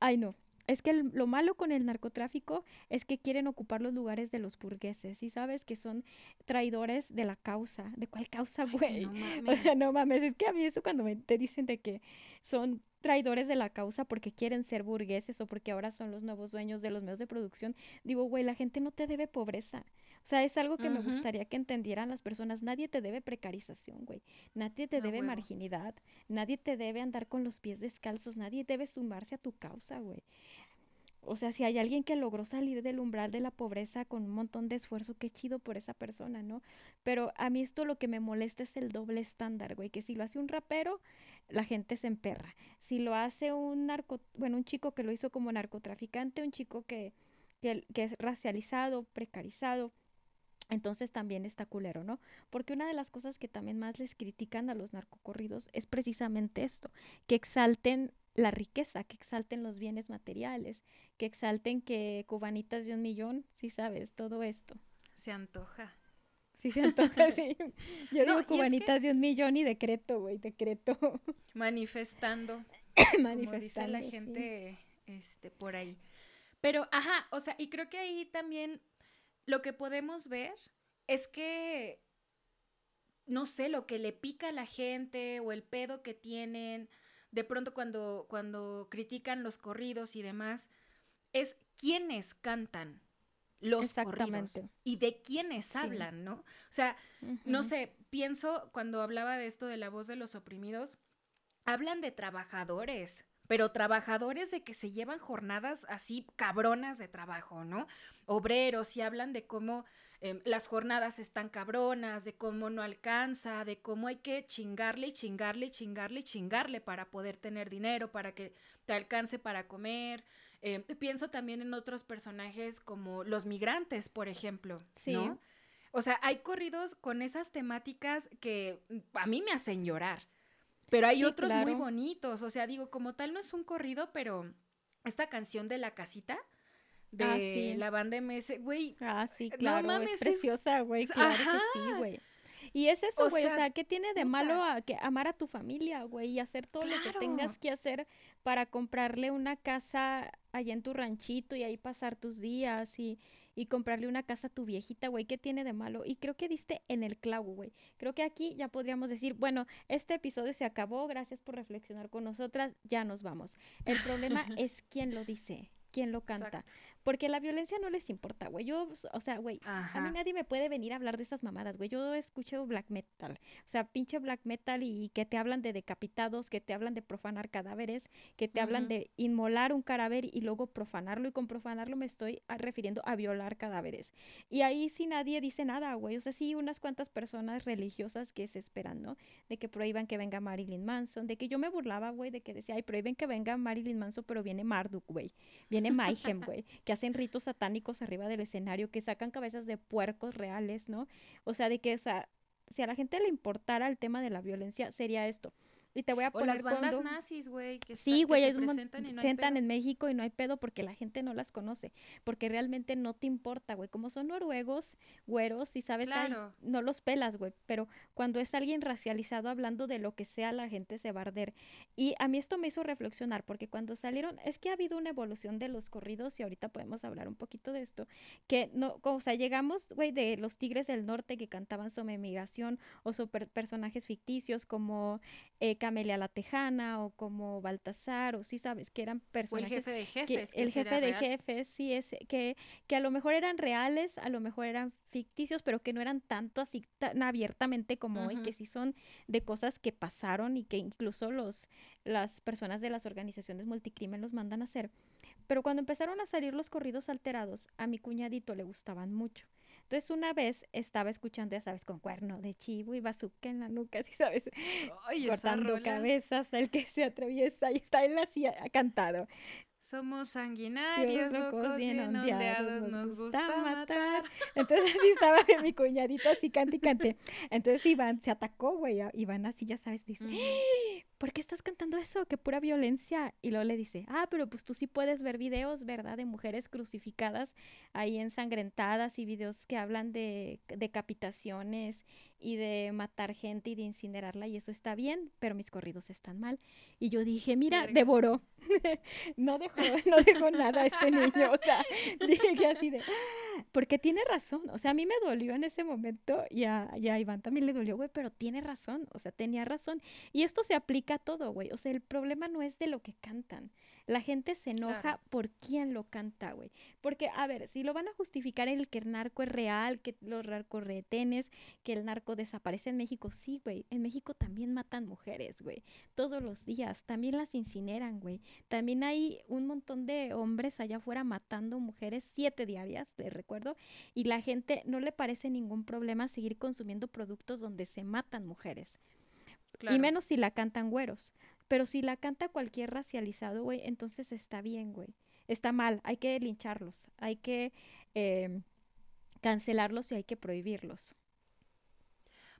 ay no, es que lo malo con el narcotráfico es que quieren ocupar los lugares de los burgueses, y sabes que son traidores de la causa. ¿De cuál causa, güey? No o sea, no mames, es que a mí eso cuando me, te dicen de que son traidores de la causa porque quieren ser burgueses o porque ahora son los nuevos dueños de los medios de producción, digo, güey, la gente no te debe pobreza. O sea, es algo que me gustaría que entendieran las personas. Nadie te debe precarización, güey. Nadie te debe marginidad. Nadie te debe andar con los pies descalzos. Nadie debe sumarse a tu causa, güey. O sea, si hay alguien que logró salir del umbral de la pobreza con un montón de esfuerzo, qué chido por esa persona, ¿no? Pero a mí esto lo que me molesta es el doble estándar, güey, que si lo hace un rapero, la gente se emperra. Si lo hace un narco, bueno, un chico que lo hizo como narcotraficante, un chico que, que, que es racializado, precarizado, entonces también está culero, ¿no? Porque una de las cosas que también más les critican a los narcocorridos es precisamente esto, que exalten la riqueza, que exalten los bienes materiales, que exalten que cubanitas de un millón, sí sabes, todo esto. Se antoja. Sí, se antoja, sí. Yo digo cubanitas de un millón y decreto, güey, decreto. Manifestando. Manifestando. la gente este, por ahí. Pero, ajá, o sea, y creo que ahí también lo que podemos ver es que, no sé, lo que le pica a la gente o el pedo que tienen de pronto cuando, cuando critican los corridos y demás, es quiénes cantan los corridos y de quiénes hablan, ¿no? O sea, no sé, pienso cuando hablaba de esto de la voz de los oprimidos, hablan de trabajadores, pero trabajadores de que se llevan jornadas así cabronas de trabajo, ¿no? Obreros y hablan de cómo em, las jornadas están cabronas, de cómo no alcanza, de cómo hay que chingarle y chingarle y chingarle y chingarle para poder tener dinero, para que te alcance para comer. Em, pienso también en otros personajes como los migrantes, por ejemplo, ¿no? O sea, hay corridos con esas temáticas que a mí me hacen llorar. Pero hay otros muy bonitos, o sea, digo, como tal no es un corrido, pero esta canción de La Casita ah, de la banda MS, güey. Ah, sí, claro, es preciosa, güey, claro que sí, güey. Y es eso, güey, o, sea, ¿qué tiene de malo a, que amar a tu familia, güey, y hacer todo lo que tengas que hacer para comprarle una casa allá en tu ranchito y ahí pasar tus días y, y comprarle una casa a tu viejita, güey, ¿qué tiene de malo? Y creo que diste en el clavo, güey. Creo que aquí ya podríamos decir, bueno, este episodio se acabó, gracias por reflexionar con nosotras, ya nos vamos. El problema es quién lo dice, quién lo canta. Porque la violencia no les importa, güey. Yo, o sea, güey, a mí nadie me puede venir a hablar de esas mamadas, güey. Yo escucho black metal. O sea, pinche black metal y que te hablan de decapitados, que te hablan de profanar cadáveres, que te hablan de inmolar un cadáver y luego profanarlo. Y con profanarlo me estoy refiriendo a violar cadáveres. Y ahí sí nadie dice nada, güey. O sea, sí unas cuantas personas religiosas que se esperan, ¿no? De que prohíban que venga Marilyn Manson. De que yo me burlaba, güey, de que decía, ay, prohíben que venga Marilyn Manson, pero viene Marduk, güey. Viene Mayhem, güey que hacen ritos satánicos arriba del escenario, que sacan cabezas de puercos reales, ¿no? O sea, de que, o sea, si a la gente le importara el tema de la violencia, sería esto. Y te voy a poner. O las bandas nazis, güey, que, sí, güey, se presentan, y no en México y no hay pedo porque la gente no las conoce. Porque realmente no te importa, güey. Como son noruegos, güeros, y sabes, no los pelas, güey. Pero cuando es alguien racializado hablando de lo que sea, la gente se va a arder. Y a mí esto me hizo reflexionar porque cuando salieron, es que ha habido una evolución de los corridos y ahorita podemos hablar un poquito de esto. Que no, o sea, llegamos, güey, de los Tigres del Norte que cantaban sobre migración o sobre personajes ficticios como. Eh, Camelia la Tejana o como Baltasar o sí sabes que eran personajes. el jefe de jefes. el jefe de jefes, sí, es que, que a lo mejor eran reales, a lo mejor eran ficticios, pero que no eran tanto así tan abiertamente como hoy, que sí son de cosas que pasaron y que incluso los, las personas de las organizaciones multicrimen los mandan a hacer. Pero cuando empezaron a salir los corridos alterados, a mi cuñadito le gustaban mucho. Entonces una vez estaba escuchando, ya sabes, con cuerno de chivo y bazooka en la nuca, ¿sí sabes? Cortando cabezas, el que se atraviesa y está en la silla cantado. Somos sanguinarios, locos, bien ondeados, nos, gusta, matar. Entonces así estaba mi cuñadito así cante y cante. Entonces Iván se atacó, güey, Iván así, ya sabes, dice, ¿por qué estás cantando eso? Qué pura violencia. Y luego le dice, ah, pero pues tú sí puedes ver videos, ¿verdad? De mujeres crucificadas ahí ensangrentadas y videos que hablan de decapitaciones y de matar gente y de incinerarla y eso está bien, pero mis corridos están mal. Y yo dije, mira, devoró. no dejó, no dejó nada a este niño. O sea, dije así de, porque tiene razón. O sea, a mí me dolió en ese momento y a, y a Iván también le dolió, güey, pero tiene razón. O sea, tenía razón. Y esto se aplica a todo, güey. O sea, el problema no es de lo que cantan. La gente se enoja por quién lo canta, güey. Porque, a ver, si lo van a justificar el que el narco es real, que los retenes, que el narco desaparece en México, sí, güey. En México también matan mujeres, güey. Todos los días. También las incineran, güey. También hay un montón de hombres allá afuera matando mujeres siete diarias, les recuerdo. Y la gente no le parece ningún problema seguir consumiendo productos donde se matan mujeres. Y menos si la cantan güeros. Pero si la canta cualquier racializado, güey, entonces está bien, güey. Está mal, hay que lincharlos, hay que em, cancelarlos y hay que prohibirlos.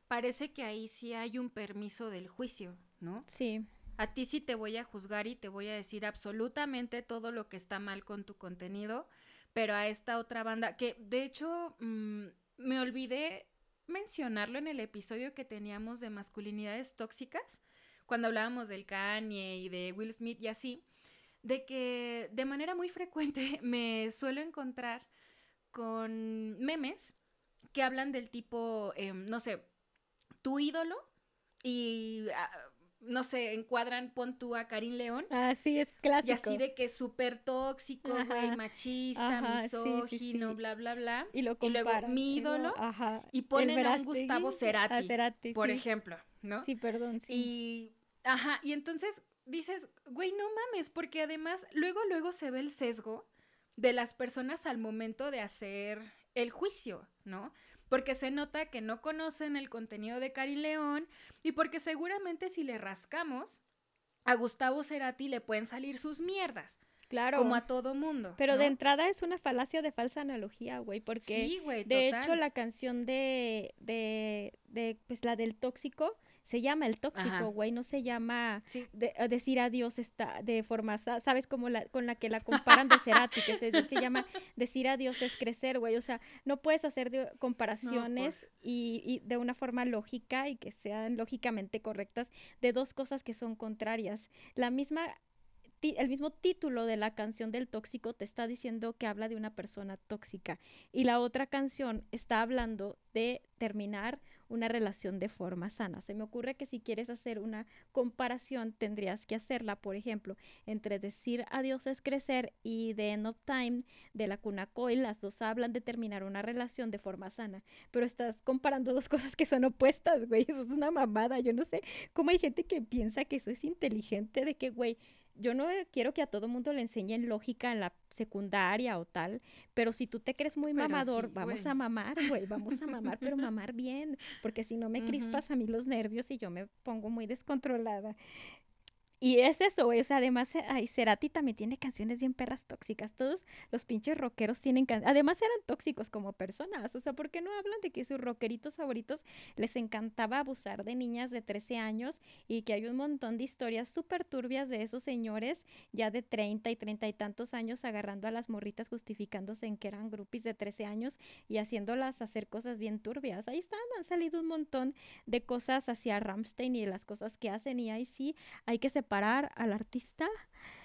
Parece que ahí sí hay un permiso del juicio, ¿no? Sí. A ti sí te voy a juzgar y te voy a decir absolutamente todo lo que está mal con tu contenido, pero a esta otra banda, que de hecho mm, me olvidé mencionarlo en el episodio que teníamos de masculinidades tóxicas, cuando hablábamos del Kanye y de Will Smith y así, de que de manera muy frecuente me suelo encontrar con memes que hablan del tipo, em, no sé, tu ídolo y, ah, no sé, encuadran, pon tú a Karim León. Ah, sí, es clásico. Y así de que es súper tóxico, güey, machista, misógino, bla, bla, bla. Y, luego mi ídolo. Y ponen a un Gustavo Cerati, por ejemplo, ¿no? Sí, perdón. Sí. Y Ajá, y entonces dices, güey, no mames, porque además luego, luego se ve el sesgo de las personas al momento de hacer el juicio, ¿no? Porque se nota que no conocen el contenido de Cari León y porque seguramente si le rascamos, a Gustavo Cerati le pueden salir sus mierdas. Claro. Como a todo mundo. Pero de entrada es una falacia de falsa analogía, güey, porque sí, güey, de hecho la canción de, de, de, pues la del tóxico, se llama el tóxico, güey, no se llama eh, decir adiós está de forma, ¿sabes? Como la, con la que la comparan de Cerati, que se, llama decir adiós es crecer, güey, o sea, no puedes hacer comparaciones pues. y, y, de una forma lógica y que sean lógicamente correctas de dos cosas que son contrarias. La misma el mismo título de la canción del tóxico te está diciendo que habla de una persona tóxica y la otra canción está hablando de terminar una relación de forma sana. Se me ocurre que si quieres hacer una comparación tendrías que hacerla, por ejemplo, entre decir adiós es crecer y The End of Time de la cuna Coil, las dos hablan de terminar una relación de forma sana, pero estás comparando dos cosas que son opuestas, güey, eso es una mamada, yo no sé. Cómo hay gente que piensa que eso es inteligente, de que, güey, yo no quiero que a todo mundo le enseñen lógica en la secundaria o tal, pero si tú te crees muy mamador, vamos a mamar, güey, vamos a mamar, pero mamar bien, porque si no me crispas a mí los nervios y yo me pongo muy descontrolada. Y es eso, o sea, además, ay, Cerati también tiene canciones bien perras tóxicas. Todos los pinches rockeros tienen canciones. Además, eran tóxicos como personas. O sea, ¿por qué no hablan de que sus rockeritos favoritos les encantaba abusar de niñas de 13 años y que hay un montón de historias súper turbias de esos señores ya de 30 y 30 y tantos años agarrando a las morritas justificándose en que eran grupis de 13 años y haciéndolas hacer cosas bien turbias? Ahí están, han salido un montón de cosas hacia Ramstein y las cosas que hacen y ahí sí hay que separar parar al artista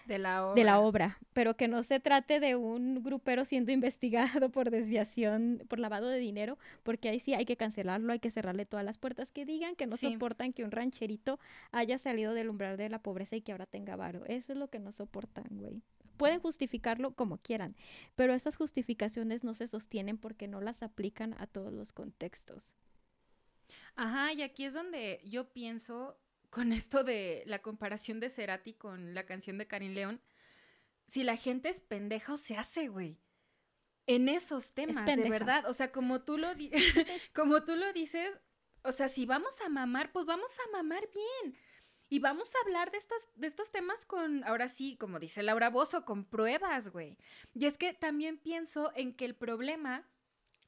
de la, obra. de la obra, pero que no se trate de un grupero siendo investigado por desviación, por lavado de dinero, porque ahí sí hay que cancelarlo, hay que cerrarle todas las puertas, que digan que no soportan que un rancherito haya salido del umbral de la pobreza y que ahora tenga varo. Eso es lo que no soportan, güey. Pueden justificarlo como quieran, pero esas justificaciones no se sostienen porque no las aplican a todos los contextos. Ajá, y aquí es donde yo pienso con esto de la comparación de Cerati con la canción de Karim León, si la gente es pendeja o se hace, güey. En esos temas, de verdad. O sea, como tú lo como tú lo dices, o sea, si vamos a mamar, pues vamos a mamar bien. Y vamos a hablar de, estas, de estos temas con, ahora sí, como dice Laura Bozo, con pruebas, güey. Y es que también pienso en que el problema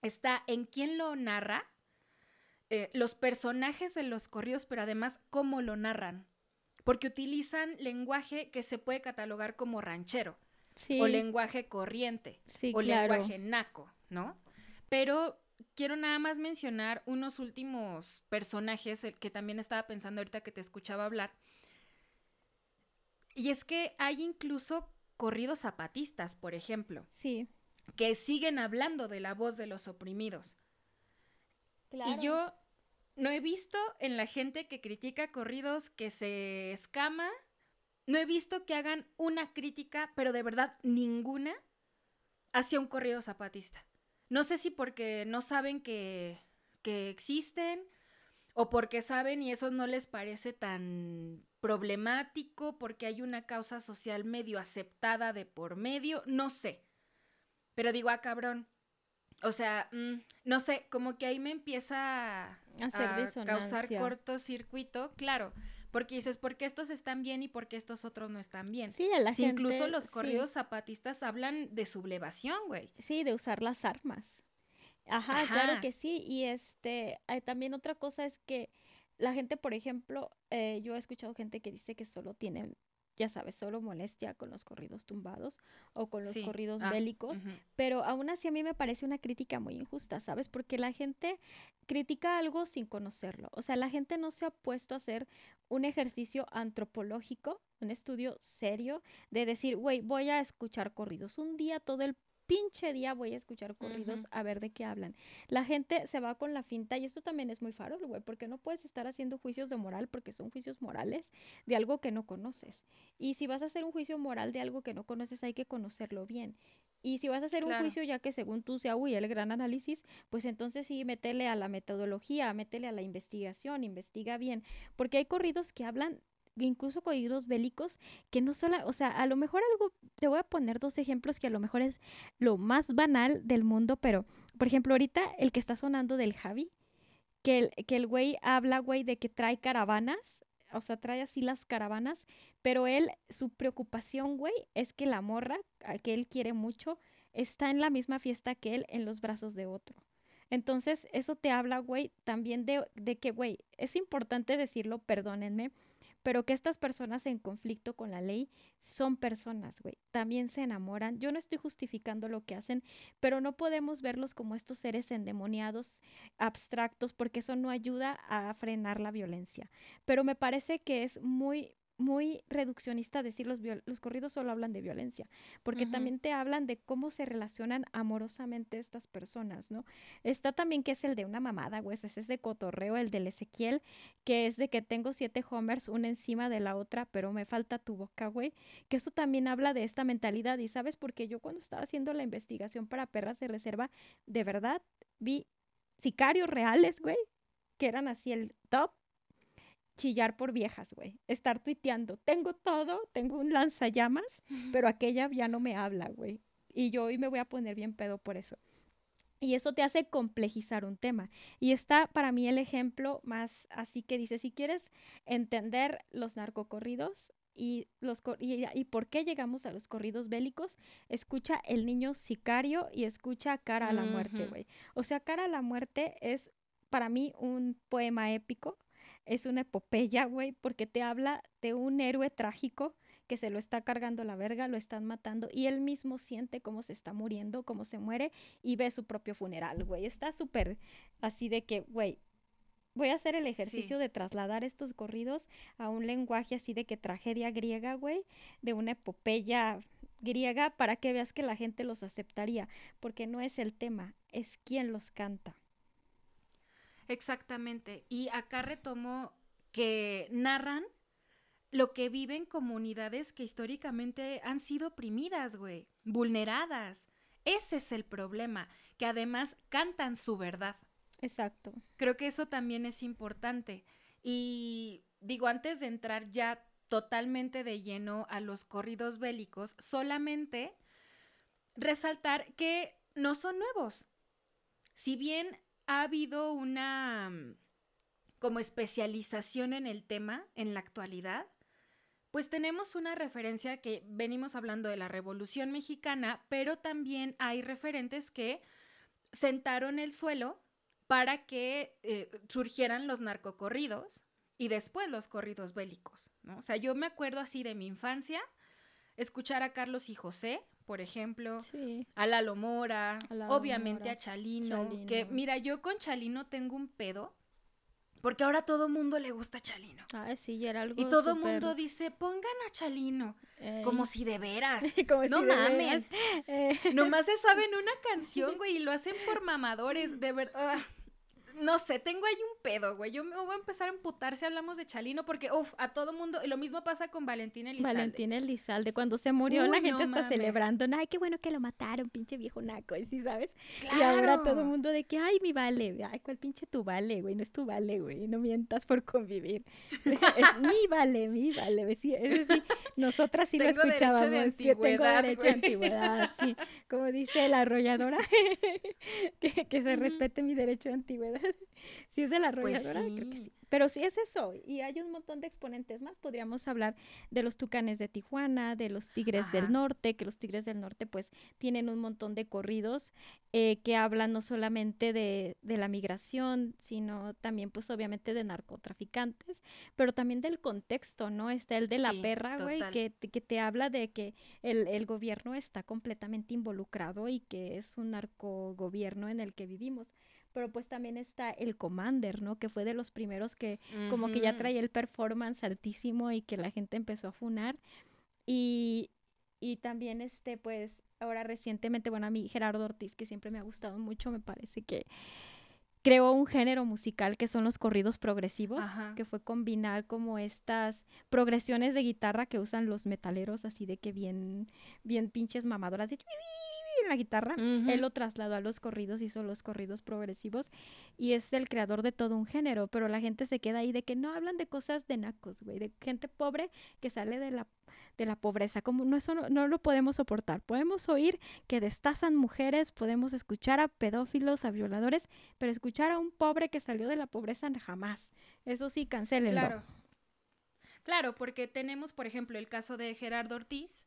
está en quién lo narra eh, los personajes de los corridos, pero además cómo lo narran. porque utilizan lenguaje que se puede catalogar como ranchero, o lenguaje corriente, o lenguaje naco, ¿no? Pero quiero nada más mencionar unos últimos personajes, el que también estaba pensando ahorita que te escuchaba hablar. Y es que hay incluso corridos zapatistas, por ejemplo. Sí. Que siguen hablando de la voz de los oprimidos. Y yo no he visto en la gente que critica corridos que se escama, no he visto que hagan una crítica, pero de verdad ninguna, hacia un corrido zapatista. No sé si porque no saben que, que existen o porque saben y eso no les parece tan problemático, porque hay una causa social medio aceptada de por medio, no sé. Pero digo, ah, cabrón, o sea, mm, no sé, como que ahí me empieza a, causar cortocircuito, claro, porque dices, ¿por qué estos están bien y por qué estos otros no están bien? Sí, a la gente, Incluso los corridos zapatistas hablan de sublevación, güey. Sí, de usar las armas. Ajá, claro que sí. Y este, también otra cosa es que la gente, por ejemplo, eh, yo he escuchado gente que dice que solo tienen ya sabes, solo molestia con los corridos tumbados o con los corridos ah, bélicos, pero aún así a mí me parece una crítica muy injusta, ¿sabes? Porque la gente critica algo sin conocerlo, o sea, la gente no se ha puesto a hacer un ejercicio antropológico, un estudio serio de decir, güey, voy a escuchar corridos un día todo el pinche día voy a escuchar corridos a ver de qué hablan. La gente se va con la finta y esto también es muy farol, güey, porque no puedes estar haciendo juicios de moral porque son juicios morales de algo que no conoces. Y si vas a hacer un juicio moral de algo que no conoces, hay que conocerlo bien. Y si vas a hacer un juicio ya que según tú sea, uy, el gran análisis, pues entonces sí, métele a la metodología, métele a la investigación, investiga bien, porque hay corridos que hablan incluso corridos bélicos, que no solo, o sea, a lo mejor algo, te voy a poner dos ejemplos que a lo mejor es lo más banal del mundo, pero, por ejemplo, ahorita el que está sonando del Javi, que el, que el güey habla, güey, de que trae caravanas, o sea, trae así las caravanas, pero él, su preocupación, güey, es que la morra, que él quiere mucho, está en la misma fiesta que él en los brazos de otro. Entonces, eso te habla, güey, también de, de que, güey, es importante decirlo, perdónenme, pero que estas personas en conflicto con la ley son personas, güey. También se enamoran. Yo no estoy justificando lo que hacen, pero no podemos verlos como estos seres endemoniados, abstractos, porque eso no ayuda a frenar la violencia. Pero me parece que es muy muy reduccionista decir los, los corridos solo hablan de violencia, porque también te hablan de cómo se relacionan amorosamente estas personas, ¿no? Está también que es el de una mamada, güey, ese es de cotorreo, el del Ezequiel, que es de que tengo siete homers, una encima de la otra, pero me falta tu boca, güey, que eso también habla de esta mentalidad, y sabes, porque yo cuando estaba haciendo la investigación para perras de reserva, de verdad vi sicarios reales, güey, que eran así el top chillar por viejas, güey. Estar tuiteando. Tengo todo, tengo un lanzallamas, pero aquella ya no me habla, güey. Y yo hoy me voy a poner bien pedo por eso. Y eso te hace complejizar un tema. Y está para mí el ejemplo más así que dice, si quieres entender los narcocorridos y, los, y, y por qué llegamos a los corridos bélicos, escucha El Niño Sicario y escucha Cara a la Muerte, güey. O sea, Cara a la Muerte es para mí un poema épico es una epopeya, güey, porque te habla de un héroe trágico que se lo está cargando la verga, lo están matando y él mismo siente cómo se está muriendo, cómo se muere y ve su propio funeral, güey. Está súper así de que, güey, voy a hacer el ejercicio de trasladar estos corridos a un lenguaje así de que tragedia griega, güey, de una epopeya griega para que veas que la gente los aceptaría, porque no es el tema, es quien los canta. Exactamente. Y acá retomo que narran lo que viven comunidades que históricamente han sido oprimidas, güey, vulneradas. Ese es el problema, que además cantan su verdad. Exacto. Creo que eso también es importante. Y digo, antes de entrar ya totalmente de lleno a los corridos bélicos, solamente resaltar que no son nuevos. Si bien ha habido una mm, como especialización en el tema en la actualidad, pues tenemos una referencia que venimos hablando de la Revolución Mexicana, pero también hay referentes que sentaron el suelo para que eh, surgieran los narcocorridos y después los corridos bélicos. O sea, yo me acuerdo así de mi infancia, escuchar a Carlos y José, por ejemplo, a Lalo Mora, obviamente a Chalino, que mira, yo con Chalino tengo un pedo. Porque ahora todo mundo le gusta Chalino. Ah, sí, era algo Y todo el mundo dice, pongan a Chalino. Como si de veras. no mames. Nomás se saben una canción, güey, y lo hacen por mamadores. De verdad. No sé, tengo ahí un pedo, güey. Yo me voy a empezar a emputar si hablamos de Chalino, porque, uff, a todo mundo. Y lo mismo pasa con Valentín Elizalde. Valentín Elizalde, cuando se murió, la gente está celebrando. Ay, qué bueno que lo mataron, pinche viejo naco, ¿sí sabes? Y ahora todo el mundo de que, ay, mi vale. Ay, ¿cuál pinche tu vale, güey? No es tu vale, güey. No mientas por convivir. es mi vale, mi vale. Sí, es decir, nosotras sí lo escuchábamos. De tengo derecho de antigüedad, sí. Como dice la arrolladora, que, que se respete mi derecho de antigüedad. si es de la pues arrolladora, creo que sí. Pero sí es eso, y hay un montón de exponentes más. Podríamos hablar de los tucanes de Tijuana, de los tigres del norte, que los tigres del norte pues tienen un montón de corridos eh, que hablan no solamente de, de, la migración, sino también pues obviamente de narcotraficantes, pero también del contexto, ¿no? Está el de la perra, güey, que, que, te habla de que el, el gobierno está completamente involucrado y que es un narcogobierno en el que vivimos pero pues también está el Commander, ¿no? Que fue de los primeros que como que ya traía el performance altísimo y que la gente empezó a funar. Y, y también este, pues, ahora recientemente, bueno, a mí Gerardo Ortiz, que siempre me ha gustado mucho, me parece que creó un género musical que son los corridos progresivos, que fue combinar como estas progresiones de guitarra que usan los metaleros, así de que bien, bien pinches mamadoras de en la guitarra. Él lo trasladó a los corridos, hizo los corridos progresivos y es el creador de todo un género, pero la gente se queda ahí de que no hablan de cosas de nacos, güey, de gente pobre que sale de la de la pobreza, como no eso no, lo podemos soportar. Podemos oír que destazan mujeres, podemos escuchar a pedófilos, a violadores, pero escuchar a un pobre que salió de la pobreza jamás. Eso sí, cancélenlo. Claro. Claro, porque tenemos, por ejemplo, el caso de Gerardo Ortiz,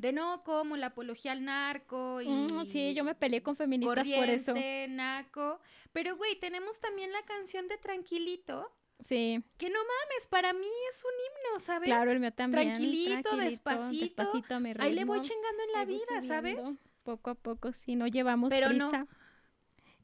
de no como la apología al narco y mm, sí yo me peleé con feministas por eso. naco pero güey tenemos también la canción de tranquilito sí. que no mames para mí es un himno sabes claro el mío también. Tranquilito, despacito, ahí le voy chingando en la vida sabes poco a poco sí no llevamos pero prisa.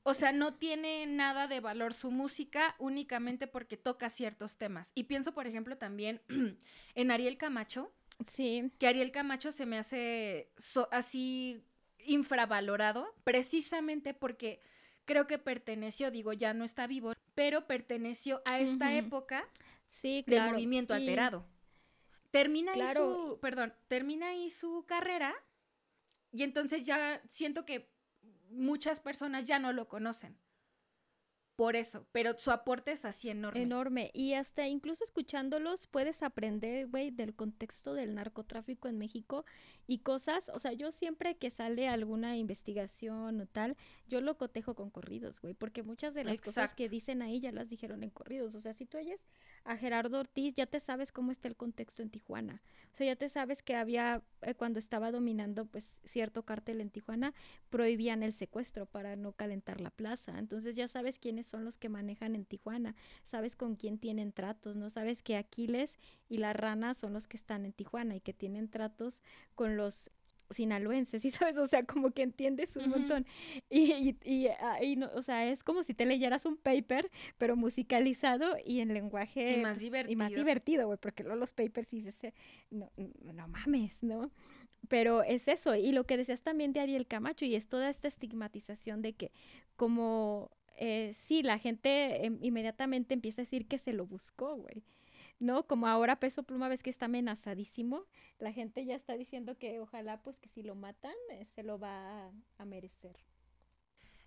O sea, no tiene nada de valor su música únicamente porque toca ciertos temas. Y pienso, por ejemplo, también en Ariel Camacho, Sí. Que Ariel Camacho se me hace así infravalorado, precisamente porque creo que perteneció, digo, ya no está vivo, pero perteneció a esta época sí, de movimiento alterado. Termina ahí su, perdón, termina ahí su carrera y entonces ya siento que muchas personas ya no lo conocen por eso, pero su aporte es así enorme. Enorme. Y hasta incluso escuchándolos puedes aprender, güey, del contexto del narcotráfico en México y cosas, o sea, yo siempre que sale alguna investigación o tal, yo lo cotejo con corridos, güey, porque muchas de las cosas que dicen ahí ya las dijeron en corridos. O sea, si tú oyes a Gerardo Ortiz, ya te sabes cómo está el contexto en Tijuana. O sea, ya te sabes que había, eh, cuando estaba dominando, pues, cierto cártel en Tijuana, prohibían el secuestro para no calentar la plaza. Entonces ya sabes quiénes son los que manejan en Tijuana, sabes con quién tienen tratos, ¿no? Sabes que Aquiles y la rana son los que están en Tijuana y que tienen tratos con los sinaloenses, ¿sí sabes? O sea, como que entiendes un montón. Y, y, ah, no, o sea, es como si te leyeras un paper, pero musicalizado y en lenguaje... Y más divertido. Y más divertido, güey, porque luego los papers sí se... No, no mames, ¿no? Pero es eso, y lo que decías también de Ariel Camacho, y es toda esta estigmatización de que como... Eh, sí, la gente em, inmediatamente empieza a decir que se lo buscó, güey. ¿No? Como ahora Peso Pluma ves que está amenazadísimo, la gente ya está diciendo que ojalá pues que si lo matan eh, se lo va a, merecer.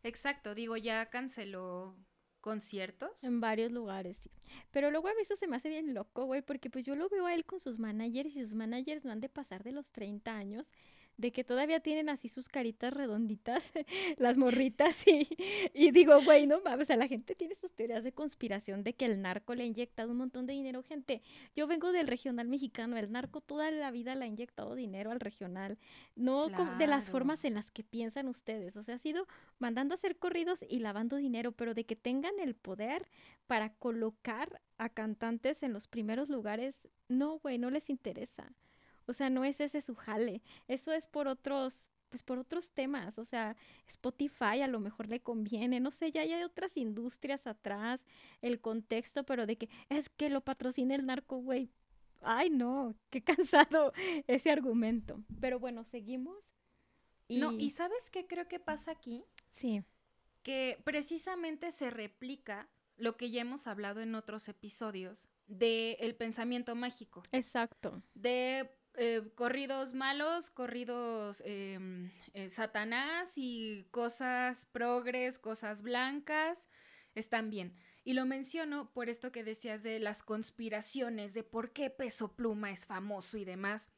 Exacto, digo, ya canceló conciertos. En varios lugares, sí. Pero luego a veces se me hace bien loco, güey, porque pues yo lo veo a él con sus managers y sus managers no han de pasar de los 30 años de que todavía tienen así sus caritas redonditas, las morritas, y, y digo, güey, no mames, o sea, la gente tiene sus teorías de conspiración de que el narco le ha inyectado un montón de dinero, gente. Yo vengo del regional mexicano, el narco toda la vida le ha inyectado dinero al regional, no de las formas en las que piensan ustedes, o sea, ha sido mandando a hacer corridos y lavando dinero, pero de que tengan el poder para colocar a cantantes en los primeros lugares, no, güey, no les interesa. O sea, no es ese su jale. Eso es por otros, pues por otros temas. O sea, Spotify a lo mejor le conviene. No sé, ya hay otras industrias atrás, el contexto, pero de que es que lo patrocina el narco, güey. Ay, no, qué cansado ese argumento. Pero bueno, seguimos. No, ¿y sabes qué creo que pasa aquí? Sí. Que precisamente se replica lo que ya hemos hablado en otros episodios de el pensamiento mágico. Exacto. De eh, corridos malos, corridos em, eh, satanás y cosas progres, cosas blancas, están bien. Y lo menciono por esto que decías de las conspiraciones, de por qué Peso Pluma es famoso y demás,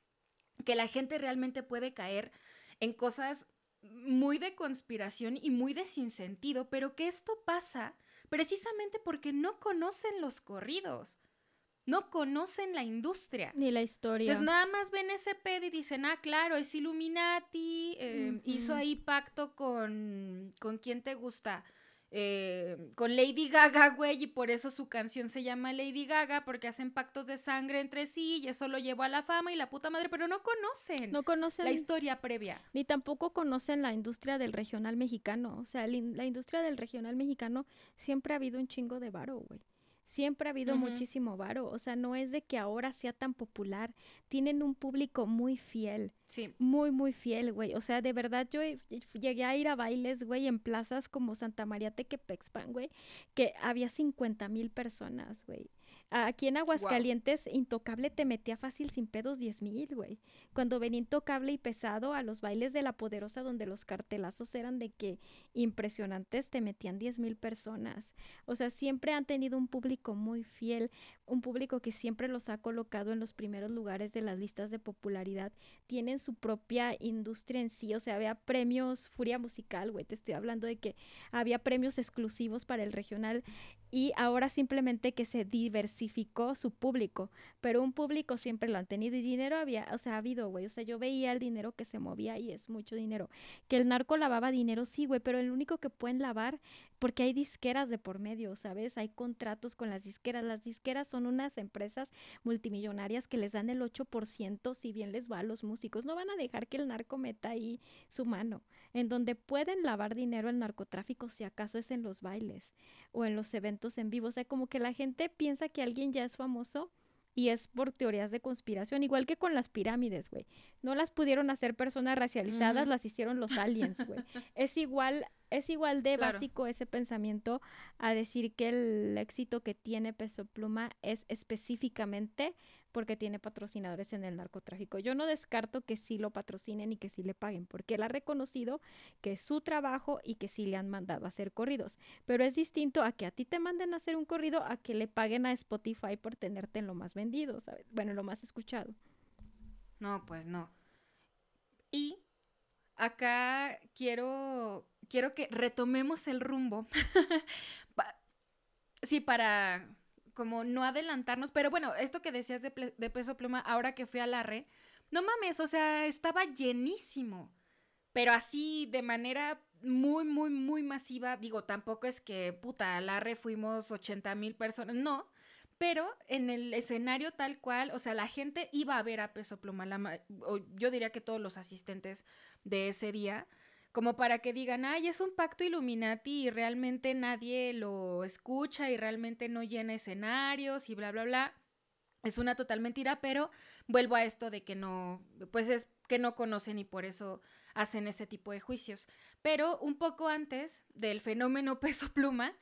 que la gente realmente puede caer en cosas muy de conspiración y muy de sinsentido, pero que esto pasa precisamente porque no conocen los corridos no conocen la industria. Ni la historia. Entonces nada más ven ese pedo y dicen, ah, claro, es Illuminati, eh, hizo ahí pacto con, ¿con quién te gusta? Eh, con Lady Gaga, güey, y por eso su canción se llama Lady Gaga, porque hacen pactos de sangre entre sí y eso lo llevó a la fama y la puta madre, pero no conocen. No conocen la historia previa. Ni tampoco conocen la industria del regional mexicano. O sea, la industria del regional mexicano siempre ha habido un chingo de varo, güey. Siempre ha habido muchísimo varo, o sea, no es de que ahora sea tan popular, tienen un público muy fiel, sí. muy, muy fiel, güey, o sea, de verdad yo llegué a ir a bailes, güey, en plazas como Santa María Tequepexpan, güey, que había 50 mil personas, güey, Aquí en Aguascalientes, Intocable te metía fácil sin pedos 10 mil, güey. Cuando venía Intocable y pesado a los bailes de la Poderosa, donde los cartelazos eran de que impresionantes, te metían 10 mil personas. O sea, siempre han tenido un público muy fiel, un público que siempre los ha colocado en los primeros lugares de las listas de popularidad. Tienen su propia industria en sí, o sea, había premios Furia Musical, güey. Te estoy hablando de que había premios exclusivos para el regional y ahora simplemente que se diversificó su público, pero un público siempre lo han tenido y dinero había, o sea, ha habido, güey, o sea, yo veía el dinero que se movía y es mucho dinero. Que el narco lavaba dinero, sí, güey, pero el único que pueden lavar, porque hay disqueras de por medio, ¿sabes? Hay contratos con las disqueras, las disqueras son unas empresas multimillonarias que les dan el 8% si bien les va a los músicos, no van a dejar que el narco meta ahí su mano, en donde pueden lavar dinero el narcotráfico si acaso es en los bailes o en los eventos en vivo. O sea, como que la gente piensa que alguien ya es famoso y es por teorías de conspiración, igual que con las pirámides, güey. No las pudieron hacer personas racializadas, las hicieron los aliens, güey. es igual, es igual de básico ese pensamiento a decir que el éxito que tiene Peso Pluma es específicamente porque tiene patrocinadores en el narcotráfico. Yo no descarto que sí lo patrocinen y que sí le paguen, porque él ha reconocido que es su trabajo y que sí le han mandado a hacer corridos. Pero es distinto a que a ti te manden a hacer un corrido a que le paguen a Spotify por tenerte en lo más vendido, ¿sabes? Bueno, lo más escuchado. No, pues no. Y acá quiero quiero que retomemos el rumbo. sí, para como no adelantarnos, pero bueno, esto que decías de, peso pluma, ahora que fui a la re, no mames, o sea, estaba llenísimo, pero así de manera muy, muy, muy masiva, digo, tampoco es que, puta, a la re fuimos 80 mil personas, no, pero en el escenario tal cual, o sea, la gente iba a ver a peso pluma, la, yo diría que todos los asistentes de ese día, como para que digan, ay, es un pacto Illuminati y realmente nadie lo escucha y realmente no llena escenarios y bla, bla, bla. Es una total mentira, pero vuelvo a esto de que no, pues es que no conocen y por eso hacen ese tipo de juicios. Pero un poco antes del fenómeno peso pluma,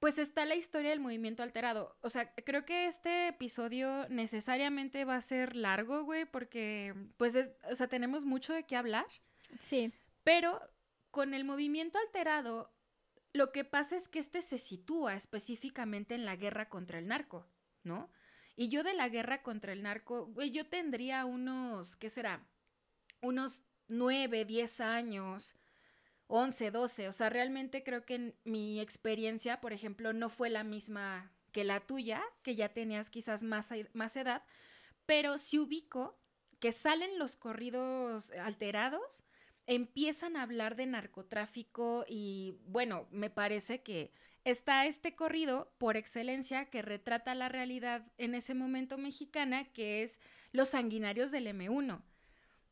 pues está la historia del movimiento alterado. O sea, creo que este episodio necesariamente va a ser largo, güey, porque pues es, o sea, tenemos mucho de qué hablar. Sí. Pero con el movimiento alterado, lo que pasa es que este se sitúa específicamente en la guerra contra el narco, ¿no? Y yo de la guerra contra el narco, yo tendría unos, ¿qué será? Unos 9, 10 años, 11, 12. O sea, realmente creo que mi experiencia, por ejemplo, no fue la misma que la tuya, que ya tenías quizás más, más edad, pero si ubico que salen los corridos alterados, empiezan a hablar de narcotráfico y bueno, me parece que está este corrido por excelencia que retrata la realidad en ese momento mexicana, que es Los Sanguinarios del M1.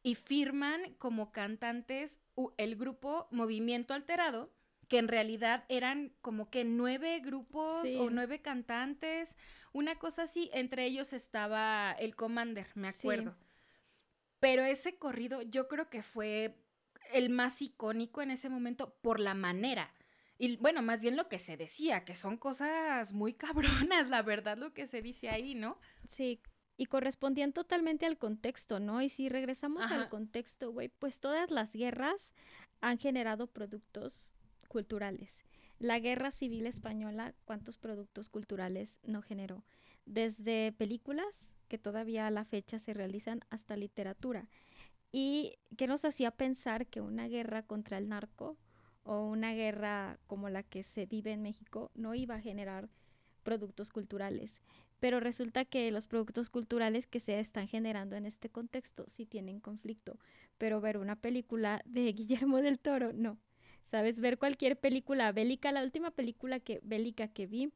Y firman como cantantes el grupo Movimiento Alterado, que en realidad eran como que nueve grupos o nueve cantantes, una cosa así, entre ellos estaba el Commander, me acuerdo. Pero ese corrido yo creo que fue el más icónico en ese momento por la manera. Y bueno, más bien lo que se decía, que son cosas muy cabronas, la verdad, lo que se dice ahí, ¿no? Sí, y correspondían totalmente al contexto, ¿no? Y si regresamos al contexto, güey, pues todas las guerras han generado productos culturales. La guerra civil española, ¿cuántos productos culturales no generó? Desde películas que todavía a la fecha se realizan hasta literatura. ¿Y qué nos hacía pensar que una guerra contra el narco o una guerra como la que se vive en México no iba a generar productos culturales? Pero resulta que los productos culturales que se están generando en este contexto sí tienen conflicto. Pero ver una película de Guillermo del Toro, no. ¿Sabes? Ver cualquier película bélica, la última película que, bélica que vi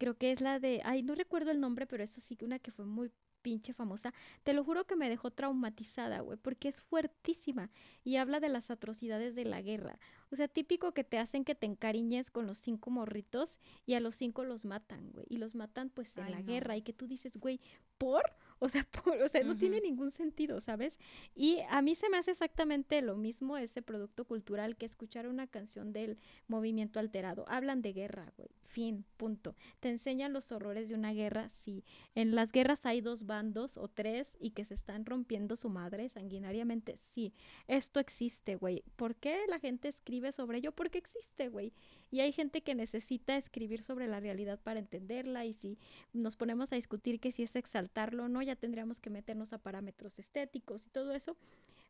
creo que es la de, ay, no recuerdo el nombre, pero eso sí que una que fue muy pinche famosa, te lo juro que me dejó traumatizada, güey, porque es fuertísima y habla de las atrocidades de la guerra. O sea, típico que te hacen que te encariñes con los cinco morritos y a los cinco los matan, güey, y los matan pues en la guerra y que tú dices, güey, ¿por? O sea, o sea, no tiene ningún sentido, ¿sabes? Y a mí se me hace exactamente lo mismo ese producto cultural que escuchar una canción del movimiento alterado. Hablan de guerra, güey. Fin, punto. Te enseñan los horrores de una guerra, sí. En las guerras hay dos bandos o tres y que se están rompiendo su madre sanguinariamente, sí. Esto existe, güey. ¿Por qué la gente escribe sobre ello? Porque existe, güey. Y hay gente que necesita escribir sobre la realidad para entenderla y si nos ponemos a discutir que si es exaltarlo o no, ya tendríamos que meternos a parámetros estéticos y todo eso.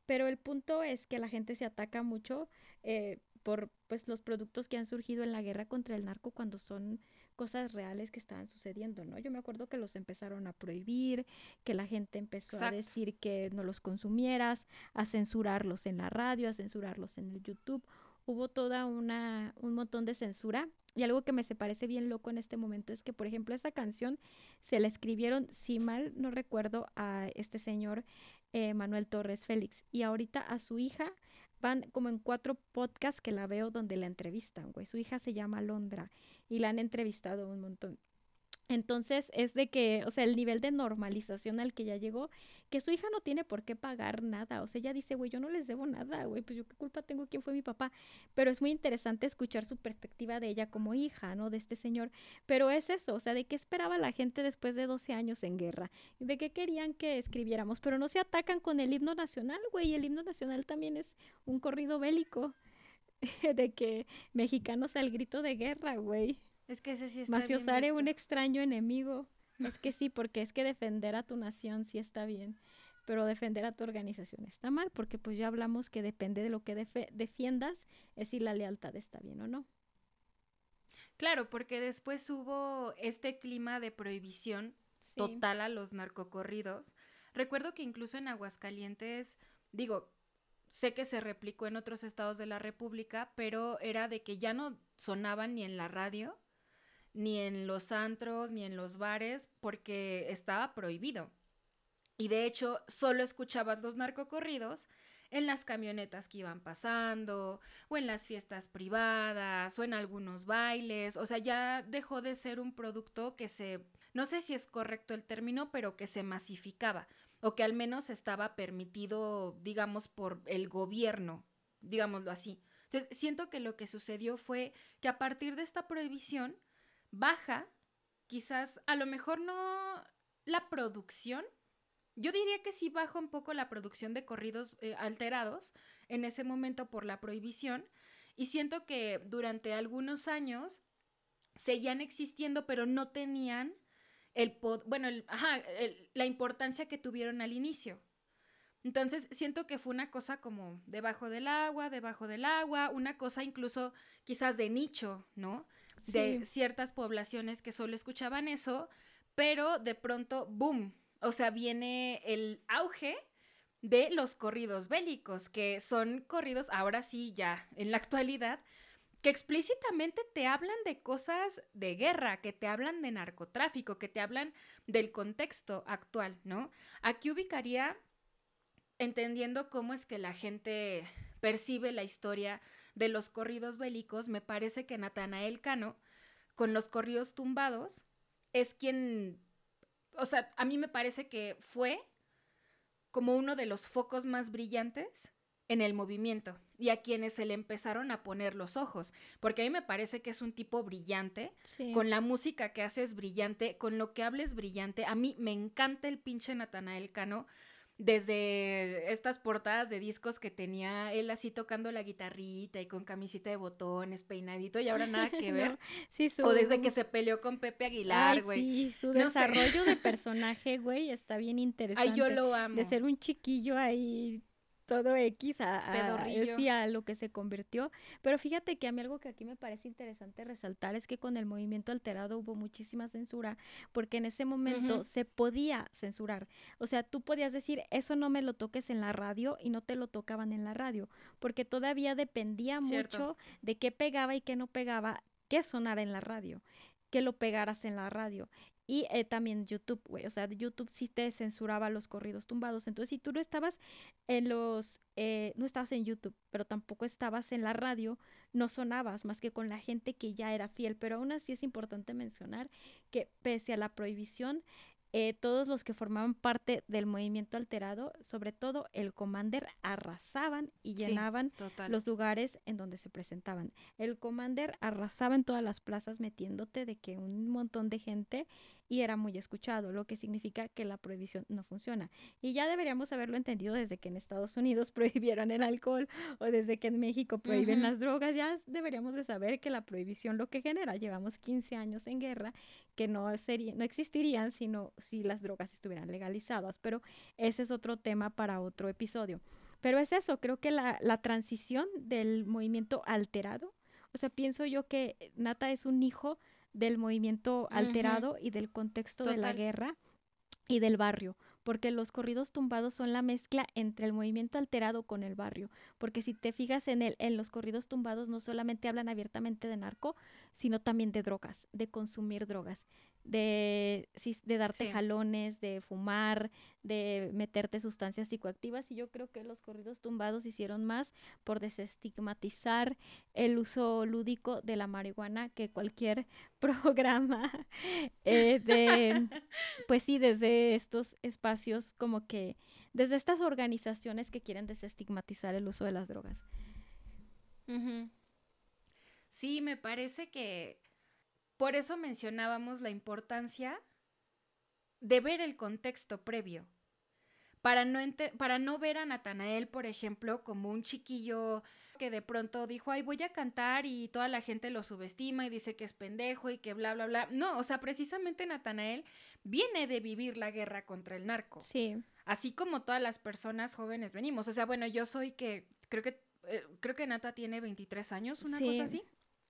Pero el punto es que la gente se ataca mucho eh, por pues los productos que han surgido en la guerra contra el narco cuando son cosas reales que estaban sucediendo, ¿no? Yo me acuerdo que los empezaron a prohibir, que la gente empezó a decir que no los consumieras, a censurarlos en la radio, a censurarlos en el YouTube hubo toda una, un montón de censura. Y algo que me se parece bien loco en este momento es que, por ejemplo, esa canción se la escribieron, si mal no recuerdo, a este señor eh, Manuel Torres Félix. Y ahorita a su hija van como en cuatro podcasts que la veo donde la entrevistan, güey. Su hija se llama Londra y la han entrevistado un montón. Entonces es de que, o sea, el nivel de normalización al que ya llegó, que su hija no tiene por qué pagar nada. O sea, ella dice, güey, yo no les debo nada, güey, pues yo qué culpa tengo, quién fue mi papá. Pero es muy interesante escuchar su perspectiva de ella como hija, ¿no? De este señor. Pero es eso, o sea, de qué esperaba la gente después de 12 años en guerra, de qué querían que escribiéramos, pero no se atacan con el himno nacional, güey, el himno nacional también es un corrido bélico de que mexicanos al grito de guerra, güey. Es que ese sí está Maciosare un extraño enemigo. Es que sí, porque es que defender a tu nación sí está bien, pero defender a tu organización está mal, porque pues ya hablamos que depende de lo que defiendas, es si la lealtad está bien o no. Claro, porque después hubo este clima de prohibición total a los narcocorridos. Recuerdo que incluso en Aguascalientes, digo, sé que se replicó en otros estados de la República, pero era de que ya no sonaban ni en la radio, ni en los antros, ni en los bares, porque estaba prohibido. Y de hecho, solo escuchabas los narcocorridos en las camionetas que iban pasando, o en las fiestas privadas, o en algunos bailes. O sea, ya dejó de ser un producto que se, no sé si es correcto el término, pero que se masificaba, o que al menos estaba permitido, digamos, por el gobierno, digámoslo así. Entonces, siento que lo que sucedió fue que a partir de esta prohibición, baja, quizás a lo mejor no la producción. Yo diría que sí baja un poco la producción de corridos eh, alterados en ese momento por la prohibición y siento que durante algunos años seguían existiendo pero no tenían el bueno, la importancia que tuvieron al inicio. Entonces siento que fue una cosa como debajo del agua, debajo del agua, una cosa incluso quizás de nicho, ¿no? De ciertas poblaciones que solo escuchaban eso, pero de pronto, ¡boom! O sea, viene el auge de los corridos bélicos, que son corridos, ahora sí, ya en la actualidad, que explícitamente te hablan de cosas de guerra, que te hablan de narcotráfico, que te hablan del contexto actual, ¿no? Aquí ubicaría entendiendo cómo es que la gente percibe la historia de los corridos bélicos, me parece que Natanael Cano, con los corridos tumbados, es quien, o sea, a mí me parece que fue como uno de los focos más brillantes en el movimiento y a quienes se le empezaron a poner los ojos, porque a mí me parece que es un tipo brillante, con la música que hace es brillante, con lo que hables brillante, a mí me encanta el pinche Natanael Cano, desde estas portadas de discos que tenía él así tocando la guitarrita y con camisita de botones, peinadito y ahora nada que ver. sí, O desde que se peleó con Pepe Aguilar, güey. Sí, su desarrollo de personaje, güey, está bien interesante. Ay, yo lo amo. De ser un chiquillo ahí todo X a, a, a, lo que se convirtió. Pero fíjate que a mí algo que aquí me parece interesante resaltar es que con el movimiento alterado hubo muchísima censura, porque en ese momento se podía censurar. O sea, tú podías decir, eso no me lo toques en la radio y no te lo tocaban en la radio, porque todavía dependía mucho de qué pegaba y qué no pegaba, qué sonara en la radio que lo pegaras en la radio. Y eh, también YouTube, güey. O sea, YouTube sí te censuraba los corridos tumbados. Entonces, si tú no estabas en los. Eh, no estabas en YouTube, pero tampoco estabas en la radio, no sonabas más que con la gente que ya era fiel. Pero aún así es importante mencionar que pese a la prohibición, eh, todos los que formaban parte del movimiento alterado, sobre todo el Commander, arrasaban y llenaban los lugares en donde se presentaban. El Commander arrasaba en todas las plazas metiéndote de que un montón de gente y era muy escuchado, lo que significa que la prohibición no funciona. Y ya deberíamos haberlo entendido desde que en Estados Unidos prohibieron el alcohol o desde que en México prohíben las drogas, ya deberíamos de saber que la prohibición lo que genera, llevamos 15 años en guerra, que no, sería, no existirían sino si las drogas estuvieran legalizadas, pero ese es otro tema para otro episodio. Pero es eso, creo que la, la transición del movimiento alterado, o sea, pienso yo que Nata es un hijo del movimiento alterado y del contexto de la guerra y del barrio, porque los corridos tumbados son la mezcla entre el movimiento alterado con el barrio, porque si te fijas en el en los corridos tumbados no solamente hablan abiertamente de narco, sino también de drogas, de consumir drogas de, de darte jalones, de fumar, de meterte sustancias psicoactivas y yo creo que los corridos tumbados hicieron más por desestigmatizar el uso lúdico de la marihuana que cualquier programa eh, de, pues sí, desde estos espacios como que, desde estas organizaciones que quieren desestigmatizar el uso de las drogas. Sí, me parece que por eso mencionábamos la importancia de ver el contexto previo. Para no, para no ver a Natanael, por ejemplo, como un chiquillo que de pronto dijo, ay, voy a cantar y toda la gente lo subestima y dice que es pendejo y que bla, bla, bla. No, o sea, precisamente Natanael viene de vivir la guerra contra el narco. Sí. Así como todas las personas jóvenes venimos. O sea, bueno, yo soy que, creo que, eh, creo que Nata tiene 23 años, una cosa así.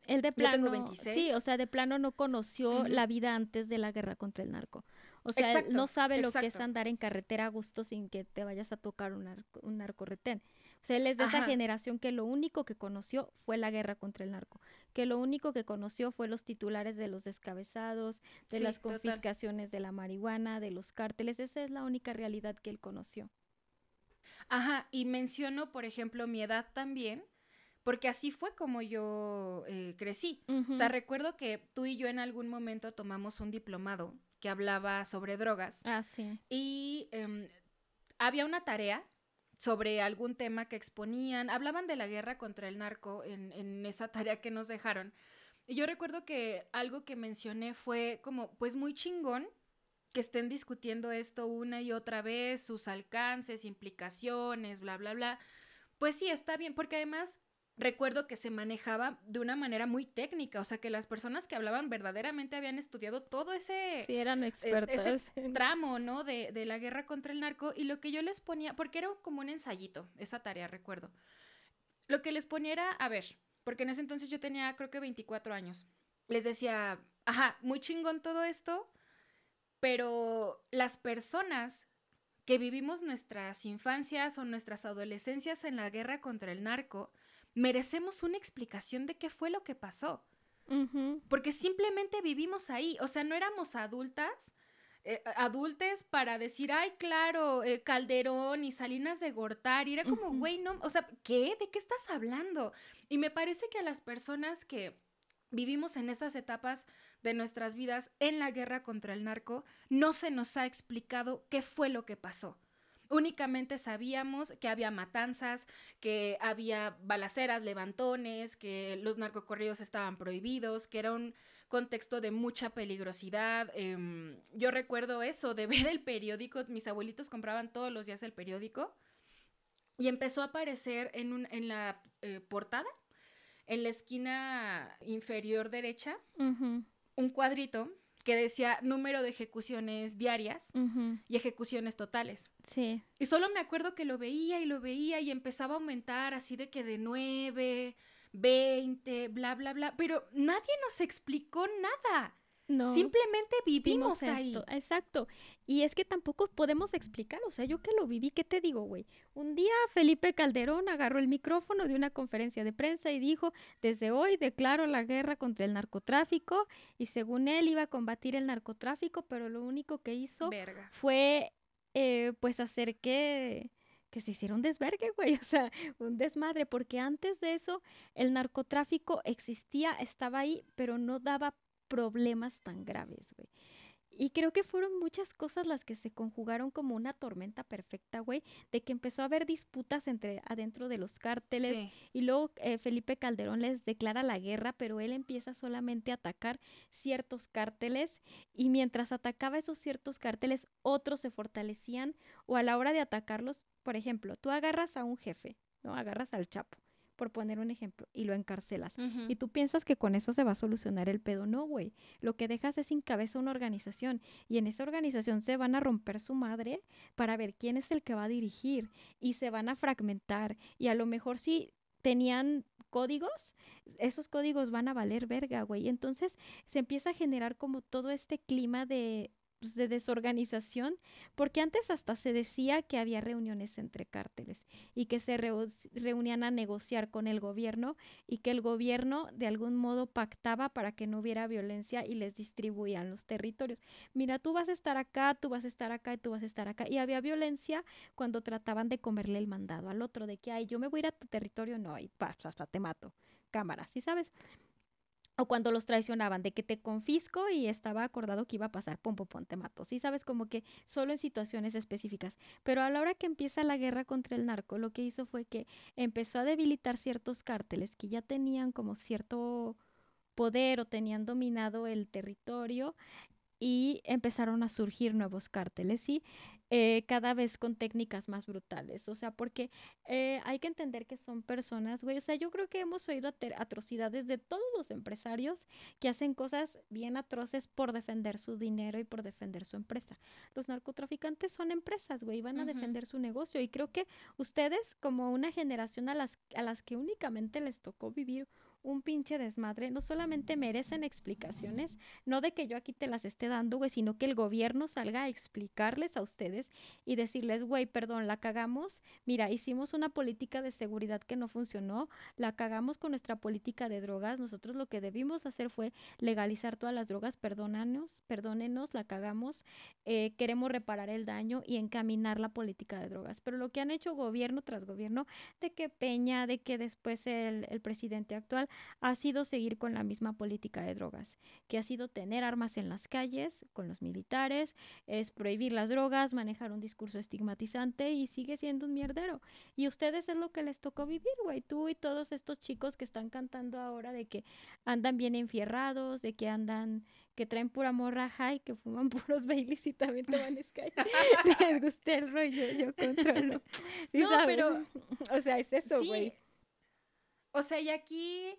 Él de plano, tengo 26. sí, o sea, de plano no conoció la vida antes de la guerra contra el narco. O sea, no sabe lo que es andar en carretera a gusto sin que te vayas a tocar un, narco, un narcorretén. O sea, él es de esa generación que lo único que conoció fue la guerra contra el narco, que lo único que conoció fue los titulares de los descabezados, de las confiscaciones de la marihuana, de los cárteles. Esa es la única realidad que él conoció. Ajá, y menciono, por ejemplo, mi edad también, porque así fue como yo eh, crecí. O sea, recuerdo que tú y yo en algún momento tomamos un diplomado que hablaba sobre drogas. Ah, sí. Y em, había una tarea sobre algún tema que exponían, hablaban de la guerra contra el narco en, en esa tarea que nos dejaron. Y yo recuerdo que algo que mencioné fue como, pues muy chingón que estén discutiendo esto una y otra vez, sus alcances, implicaciones, bla, bla, bla. Pues sí, está bien, porque además recuerdo que se manejaba de una manera muy técnica, o sea, que las personas que hablaban verdaderamente habían estudiado todo ese, sí, eran eh, expertos. tramo, ¿no? De, de, la guerra contra el narco y lo que yo les ponía, porque era como un ensayito, esa tarea, recuerdo. Lo que les ponía era, a ver, porque en ese entonces yo tenía creo que 24 años, les decía, ajá, muy chingón todo esto, pero las personas que vivimos nuestras infancias o nuestras adolescencias en la guerra contra el narco, merecemos una explicación de qué fue lo que pasó. Porque simplemente vivimos ahí, o sea, no éramos adultas, eh, adultes para decir, ay, claro, eh, Calderón y Salinas de Gortari, era como, güey, no, o sea, ¿qué? ¿De qué estás hablando? Y me parece que a las personas que vivimos en estas etapas de nuestras vidas en la guerra contra el narco, no se nos ha explicado qué fue lo que pasó. Únicamente sabíamos que había matanzas, que había balaceras, levantones, que los narcocorridos estaban prohibidos, que era un contexto de mucha peligrosidad. Em, yo recuerdo eso, de ver el periódico, mis abuelitos compraban todos los días el periódico y empezó a aparecer en, un, en la eh, portada, en la esquina inferior derecha, un cuadrito que decía número de ejecuciones diarias y ejecuciones totales. Sí. Y solo me acuerdo que lo veía y lo veía y empezaba a aumentar así de que de 9, 20, bla, bla, bla, pero nadie nos explicó nada. No. Simplemente vivimos ahí. Exacto. Y es que tampoco podemos explicar, o sea, yo que lo viví, ¿qué te digo, güey? Un día Felipe Calderón agarró el micrófono de una conferencia de prensa y dijo, desde hoy declaro la guerra contra el narcotráfico y según él iba a combatir el narcotráfico, pero lo único que hizo fue, eh, pues, hacer que que se hiciera un desvergue, güey, o sea, un desmadre, porque antes de eso el narcotráfico existía, estaba ahí, pero no daba problemas tan graves, güey. Y creo que fueron muchas cosas las que se conjugaron como una tormenta perfecta, güey, de que empezó a haber disputas entre adentro de los cárteles y luego eh, Felipe Calderón les declara la guerra, pero él empieza solamente a atacar ciertos cárteles y mientras atacaba esos ciertos cárteles, otros se fortalecían o a la hora de atacarlos, por ejemplo, tú agarras a un jefe, ¿no? Agarras al Chapo por poner un ejemplo, y lo encarcelas. Y tú piensas que con eso se va a solucionar el pedo. No, güey. Lo que dejas es sin cabeza una organización. Y en esa organización se van a romper su madre para ver quién es el que va a dirigir. Y se van a fragmentar. Y a lo mejor si tenían códigos, esos códigos van a valer verga, güey. Entonces se empieza a generar como todo este clima de, pues, de desorganización, porque antes hasta se decía que había reuniones entre cárteles y que se reunían a negociar con el gobierno y que el gobierno de algún modo pactaba para que no hubiera violencia y les distribuían los territorios. Mira, tú vas a estar acá, tú vas a estar acá y tú vas a estar acá. Y había violencia cuando trataban de comerle el mandado al otro, de que, ay, yo me voy a ir a tu territorio, no, y pa, pa, te mato. Cámara, ¿sí sabes? O cuando los traicionaban, de que te confisco y estaba acordado que iba a pasar, pum, pum, pum, te mato. Sí, sabes, como que solo en situaciones específicas. Pero a la hora que empieza la guerra contra el narco, lo que hizo fue que empezó a debilitar ciertos cárteles que ya tenían como cierto poder o tenían dominado el territorio y empezaron a surgir nuevos cárteles y eh, cada vez con técnicas más brutales. O sea, porque eh, hay que entender que son personas, güey. O sea, yo creo que hemos oído atrocidades de todos los empresarios que hacen cosas bien atroces por defender su dinero y por defender su empresa. Los narcotraficantes son empresas, güey, van a defender su negocio. Y creo que ustedes, como una generación a las, a las que únicamente les tocó vivir un pinche desmadre, no solamente merecen explicaciones, no de que yo aquí te las esté dando, güey, sino que el gobierno salga a explicarles a ustedes y decirles, güey, perdón, la cagamos, mira, hicimos una política de seguridad que no funcionó, la cagamos con nuestra política de drogas, nosotros lo que debimos hacer fue legalizar todas las drogas, perdónanos, perdónenos, la cagamos, eh, queremos reparar el daño y encaminar la política de drogas, pero lo que han hecho gobierno tras gobierno, de que Peña, de que después el, el presidente actual, ha sido seguir con la misma política de drogas, que ha sido tener armas en las calles con los militares, es prohibir las drogas, manejar un discurso estigmatizante y sigue siendo un mierdero. Y ustedes es lo que les tocó vivir, güey, tú y todos estos chicos que están cantando ahora de que andan bien enfierrados, de que andan que traen pura morra high, que fuman puros Baileys y también toman Sky. Les gusta el rollo, yo controlo. no, pero... O sea, es eso, güey. O sea, y aquí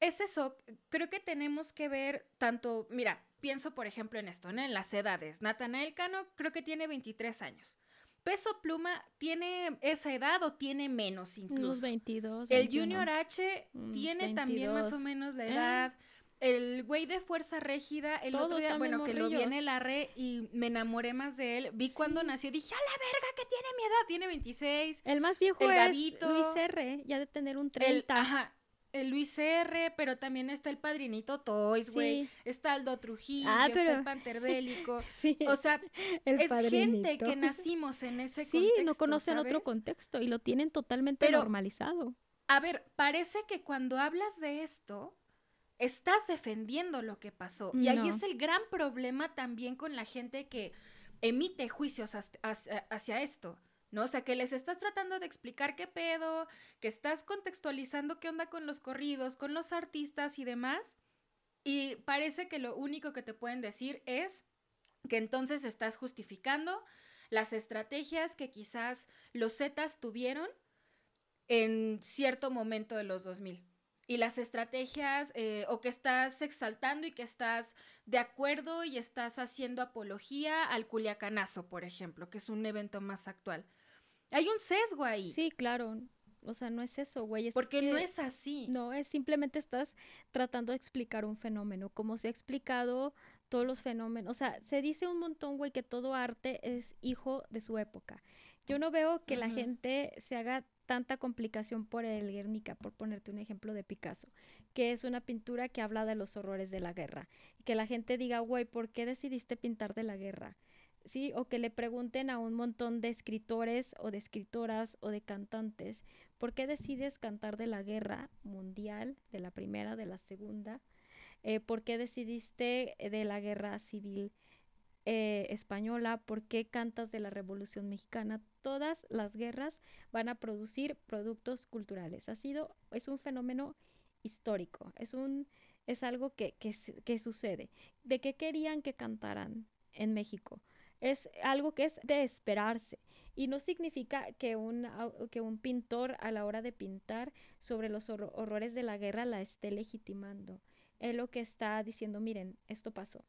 es eso, creo que tenemos que ver tanto, mira, pienso por ejemplo en esto, ¿no? En las edades. Natanael Cano creo que tiene 23 años. Peso Pluma tiene esa edad o tiene menos incluso. 22. El Junior H tiene también más o menos la eh. El güey de Fuerza Régida, el otro día, bueno, que lo vi en el arre y me enamoré más de él. Vi cuando nació, dije, ¡a la verga que tiene mi edad! Tiene 26. El más viejo el es Luis R, ya de tener un 30. ajá, el Luis R, pero también está el padrinito Toys, güey. Está Aldo Trujillo, ah, está el Panterbélico. sí, o sea, es gente que nacimos en ese contexto. Sí, no conocen otro contexto y lo tienen totalmente normalizado. A ver, parece que cuando hablas de esto, estás defendiendo lo que pasó. Y ahí es el gran problema también con la gente que emite juicios hacia esto. ¿no? O sea, que les estás tratando de explicar qué pedo, que estás contextualizando qué onda con los corridos, con los artistas y demás. Y parece que lo único que te pueden decir es que entonces estás justificando las estrategias que quizás los Zetas tuvieron en cierto momento de los 2000 y las estrategias eh, o que estás exaltando y que estás de acuerdo y estás haciendo apología al culiacanazo, por ejemplo, que es un evento más actual. Hay un sesgo ahí. Sí, claro. O sea, no es eso, güey. Porque no es así. No, es simplemente estás tratando de explicar un fenómeno, como se ha explicado todos los fenómenos. O sea, se dice un montón, güey, que todo arte es hijo de su época. Yo no veo que la gente se haga tanta complicación por el Guernica, por ponerte un ejemplo de Picasso, que es una pintura que habla de los horrores de la guerra. Y que la gente diga, güey, ¿por qué decidiste pintar de la guerra? ¿Sí? O que le pregunten a un montón de escritores o de escritoras o de cantantes, ¿por qué decides cantar de la guerra mundial, de la primera, de la segunda? Eh, ¿Por qué decidiste de la guerra civil? Eh, española, por qué cantas de la Revolución Mexicana, todas las guerras van a producir productos culturales. Ha sido, es un fenómeno histórico, es un, es algo que, que, sucede. ¿De qué querían que cantaran en México? Es algo que es de esperarse y no significa que un, que un pintor a la hora de pintar sobre los horrores de la guerra la esté legitimando. Es lo que está diciendo, miren, esto pasó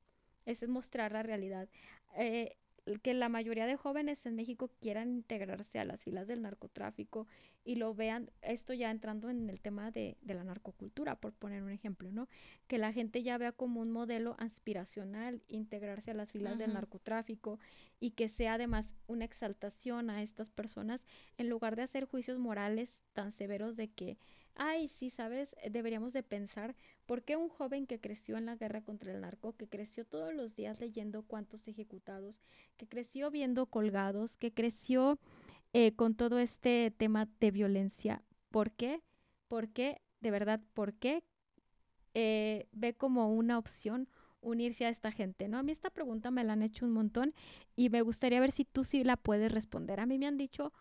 es mostrar la realidad. Eh, que la mayoría de jóvenes en México quieran integrarse a las filas del narcotráfico y lo vean, esto ya entrando en el tema de, la narcocultura, por poner un ejemplo, ¿no? Que la gente ya vea como un modelo aspiracional integrarse a las filas del narcotráfico y que sea además una exaltación a estas personas en lugar de hacer juicios morales tan severos de que ay, sí, sabes, eh, deberíamos de pensar por qué un joven que creció en la guerra contra el narco, que creció todos los días leyendo cuántos ejecutados, que creció viendo colgados, que creció eh, con todo este tema de violencia, ¿por qué? ¿Por qué? De verdad, ¿por qué? Eh, ve como una opción unirse a esta gente, ¿no? A mí esta pregunta me la han hecho un montón y me gustaría ver si tú sí la puedes responder. A mí me han dicho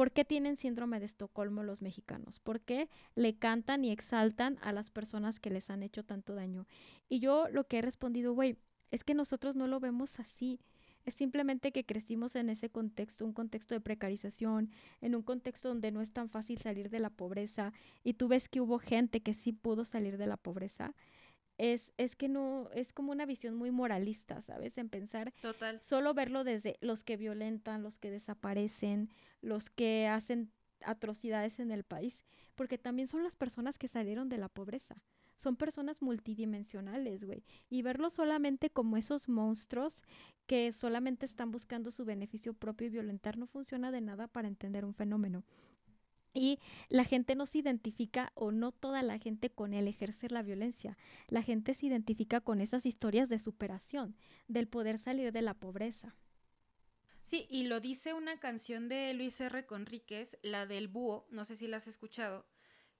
¿Por qué tienen síndrome de Estocolmo los mexicanos? ¿Por qué le cantan y exaltan a las personas que les han hecho tanto daño? Y yo lo que he respondido, güey, es que nosotros no lo vemos así. Es simplemente que crecimos en ese contexto, un contexto de precarización, en un contexto donde no es tan fácil salir de la pobreza y tú ves que hubo gente que sí pudo salir de la pobreza es, es que no, es como una visión muy moralista, ¿sabes? En pensar Total. solo verlo desde los que violentan, los que desaparecen, los que hacen atrocidades en el país, porque también son las personas que salieron de la pobreza. Son personas multidimensionales, güey. Y verlo solamente como esos monstruos que solamente están buscando su beneficio propio y violentar no funciona de nada para entender un fenómeno. Y la gente no se identifica, o no toda la gente, con el ejercer la violencia. La gente se identifica con esas historias de superación, del poder salir de la pobreza. Sí, y lo dice una canción de Luis R. Conríquez, la del búho, no sé si la has escuchado,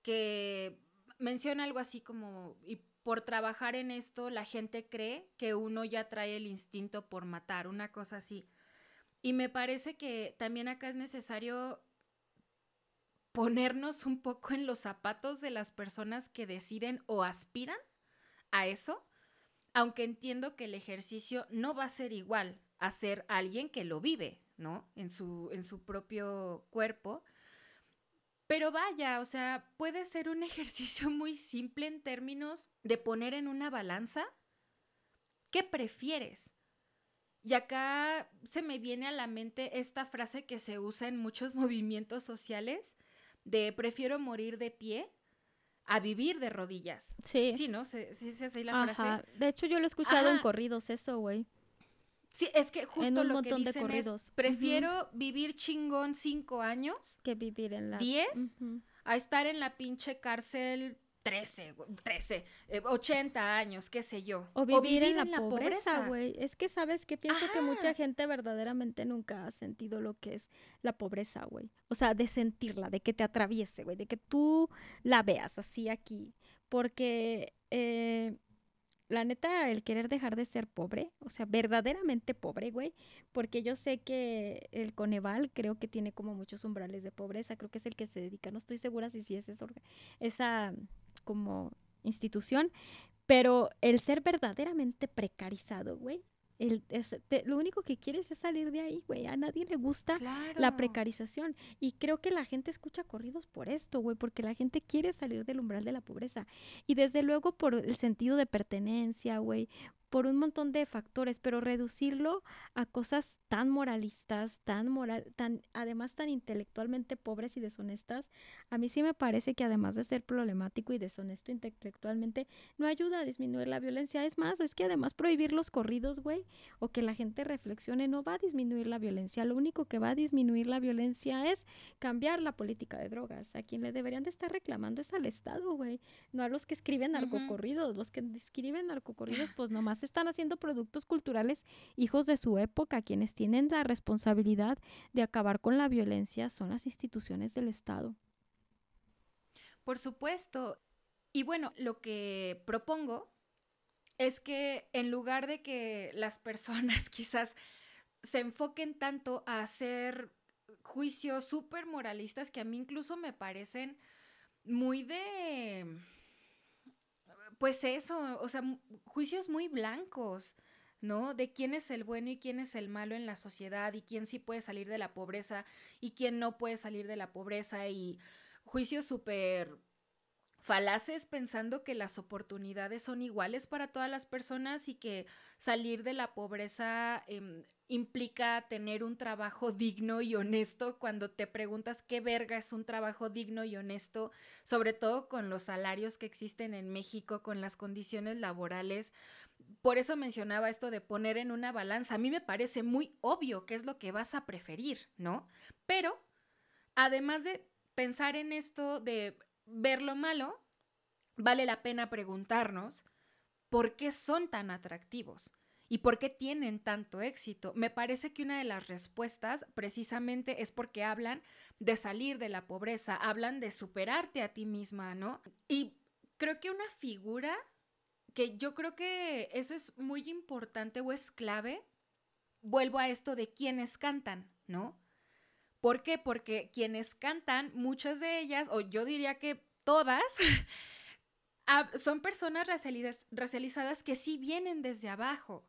que menciona algo así como, y por trabajar en esto, la gente cree que uno ya trae el instinto por matar, una cosa así. Y me parece que también acá es necesario ponernos un poco en los zapatos de las personas que deciden o aspiran a eso, aunque entiendo que el ejercicio no va a ser igual a ser alguien que lo vive, ¿no? En su, en su propio cuerpo. Pero vaya, o sea, puede ser un ejercicio muy simple en términos de poner en una balanza qué prefieres. Y acá se me viene a la mente esta frase que se usa en muchos movimientos sociales de prefiero morir de pie a vivir de rodillas. Sí. Sí, ¿no? Sí, sí, sí, la frase. De hecho, yo lo he escuchado en corridos eso, güey. Sí, es que justo lo que dicen es, prefiero vivir chingón cinco años que vivir en la... Diez, a estar en la pinche cárcel 13, 13, 80 años, qué sé yo. O vivir, en, la, pobreza, güey. Es que, ¿sabes que Pienso que mucha gente verdaderamente nunca ha sentido lo que es la pobreza, güey. O sea, de sentirla, de que te atraviese, güey, de que tú la veas así aquí. Porque... Eh, la neta, el querer dejar de ser pobre, o sea, verdaderamente pobre, güey, porque yo sé que el Coneval creo que tiene como muchos umbrales de pobreza, creo que es el que se dedica, no estoy segura si sí es esa, esa como institución, pero el ser verdaderamente precarizado, güey, el, lo único que quieres es salir de ahí, güey. A nadie le gusta la precarización. Y creo que la gente escucha corridos por esto, güey, porque la gente quiere salir del umbral de la pobreza. Y desde luego por el sentido de pertenencia, güey, por un montón de factores, pero reducirlo a cosas tan moralistas, tan moral, tan, además tan intelectualmente pobres y deshonestas, a mí sí me parece que además de ser problemático y deshonesto intelectualmente, no ayuda a disminuir la violencia. Es más, es que además prohibir los corridos, güey, o que la gente reflexione, no va a disminuir la violencia. Lo único que va a disminuir la violencia es cambiar la política de drogas. A quien le deberían de estar reclamando es al Estado, güey, no a los que escriben narcocorridos. Los que escriben narcocorridos, pues nomás están haciendo productos culturales hijos de su época. Quienes tienen la responsabilidad de acabar con la violencia son las instituciones del Estado. Por supuesto. Y bueno, lo que propongo es que en lugar de que las personas quizás se enfoquen tanto a hacer juicios súper moralistas que a mí incluso me parecen muy de pues eso, o sea, juicios muy blancos, ¿no? De quién es el bueno y quién es el malo en la sociedad y quién sí puede salir de la pobreza y quién no puede salir de la pobreza y juicios súper falaces pensando que las oportunidades son iguales para todas las personas y que salir de la pobreza em, implica tener un trabajo digno y honesto cuando te preguntas qué verga es un trabajo digno y honesto, sobre todo con los salarios que existen en México, con las condiciones laborales. Por eso mencionaba esto de poner en una balanza. A mí me parece muy obvio qué es lo que vas a preferir, ¿no? Pero, además de pensar en esto de ver lo malo, vale la pena preguntarnos por qué son tan atractivos y por qué tienen tanto éxito. Me parece que una de las respuestas precisamente es porque hablan de salir de la pobreza, hablan de superarte a ti misma, ¿no? Y creo que una figura que yo creo que eso es muy importante o es clave, vuelvo a esto de quienes cantan, ¿no? ¿Por qué? Porque quienes cantan, muchas de ellas, o yo diría que todas, son personas racializadas que sí vienen desde abajo,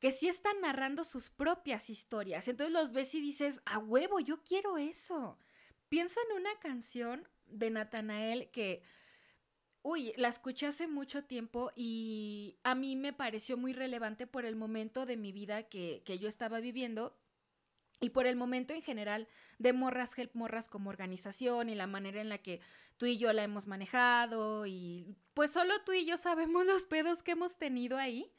que sí están narrando sus propias historias. Entonces los ves y dices, a huevo, yo quiero eso. Pienso en una canción de Natanael que, uy, la escuché hace mucho tiempo y a mí me pareció muy relevante por el momento de mi vida que, que yo estaba viviendo y por el momento en general de Morras Help Morras como organización y la manera en la que tú y yo la hemos manejado y pues solo tú y yo sabemos los pedos que hemos tenido ahí.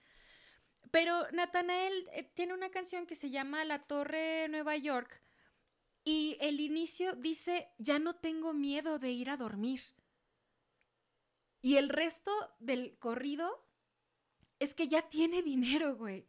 Pero Natanael eh, tiene una canción que se llama La Torre Nueva York y el inicio dice, ya no tengo miedo de ir a dormir. Y el resto del corrido es que ya tiene dinero, güey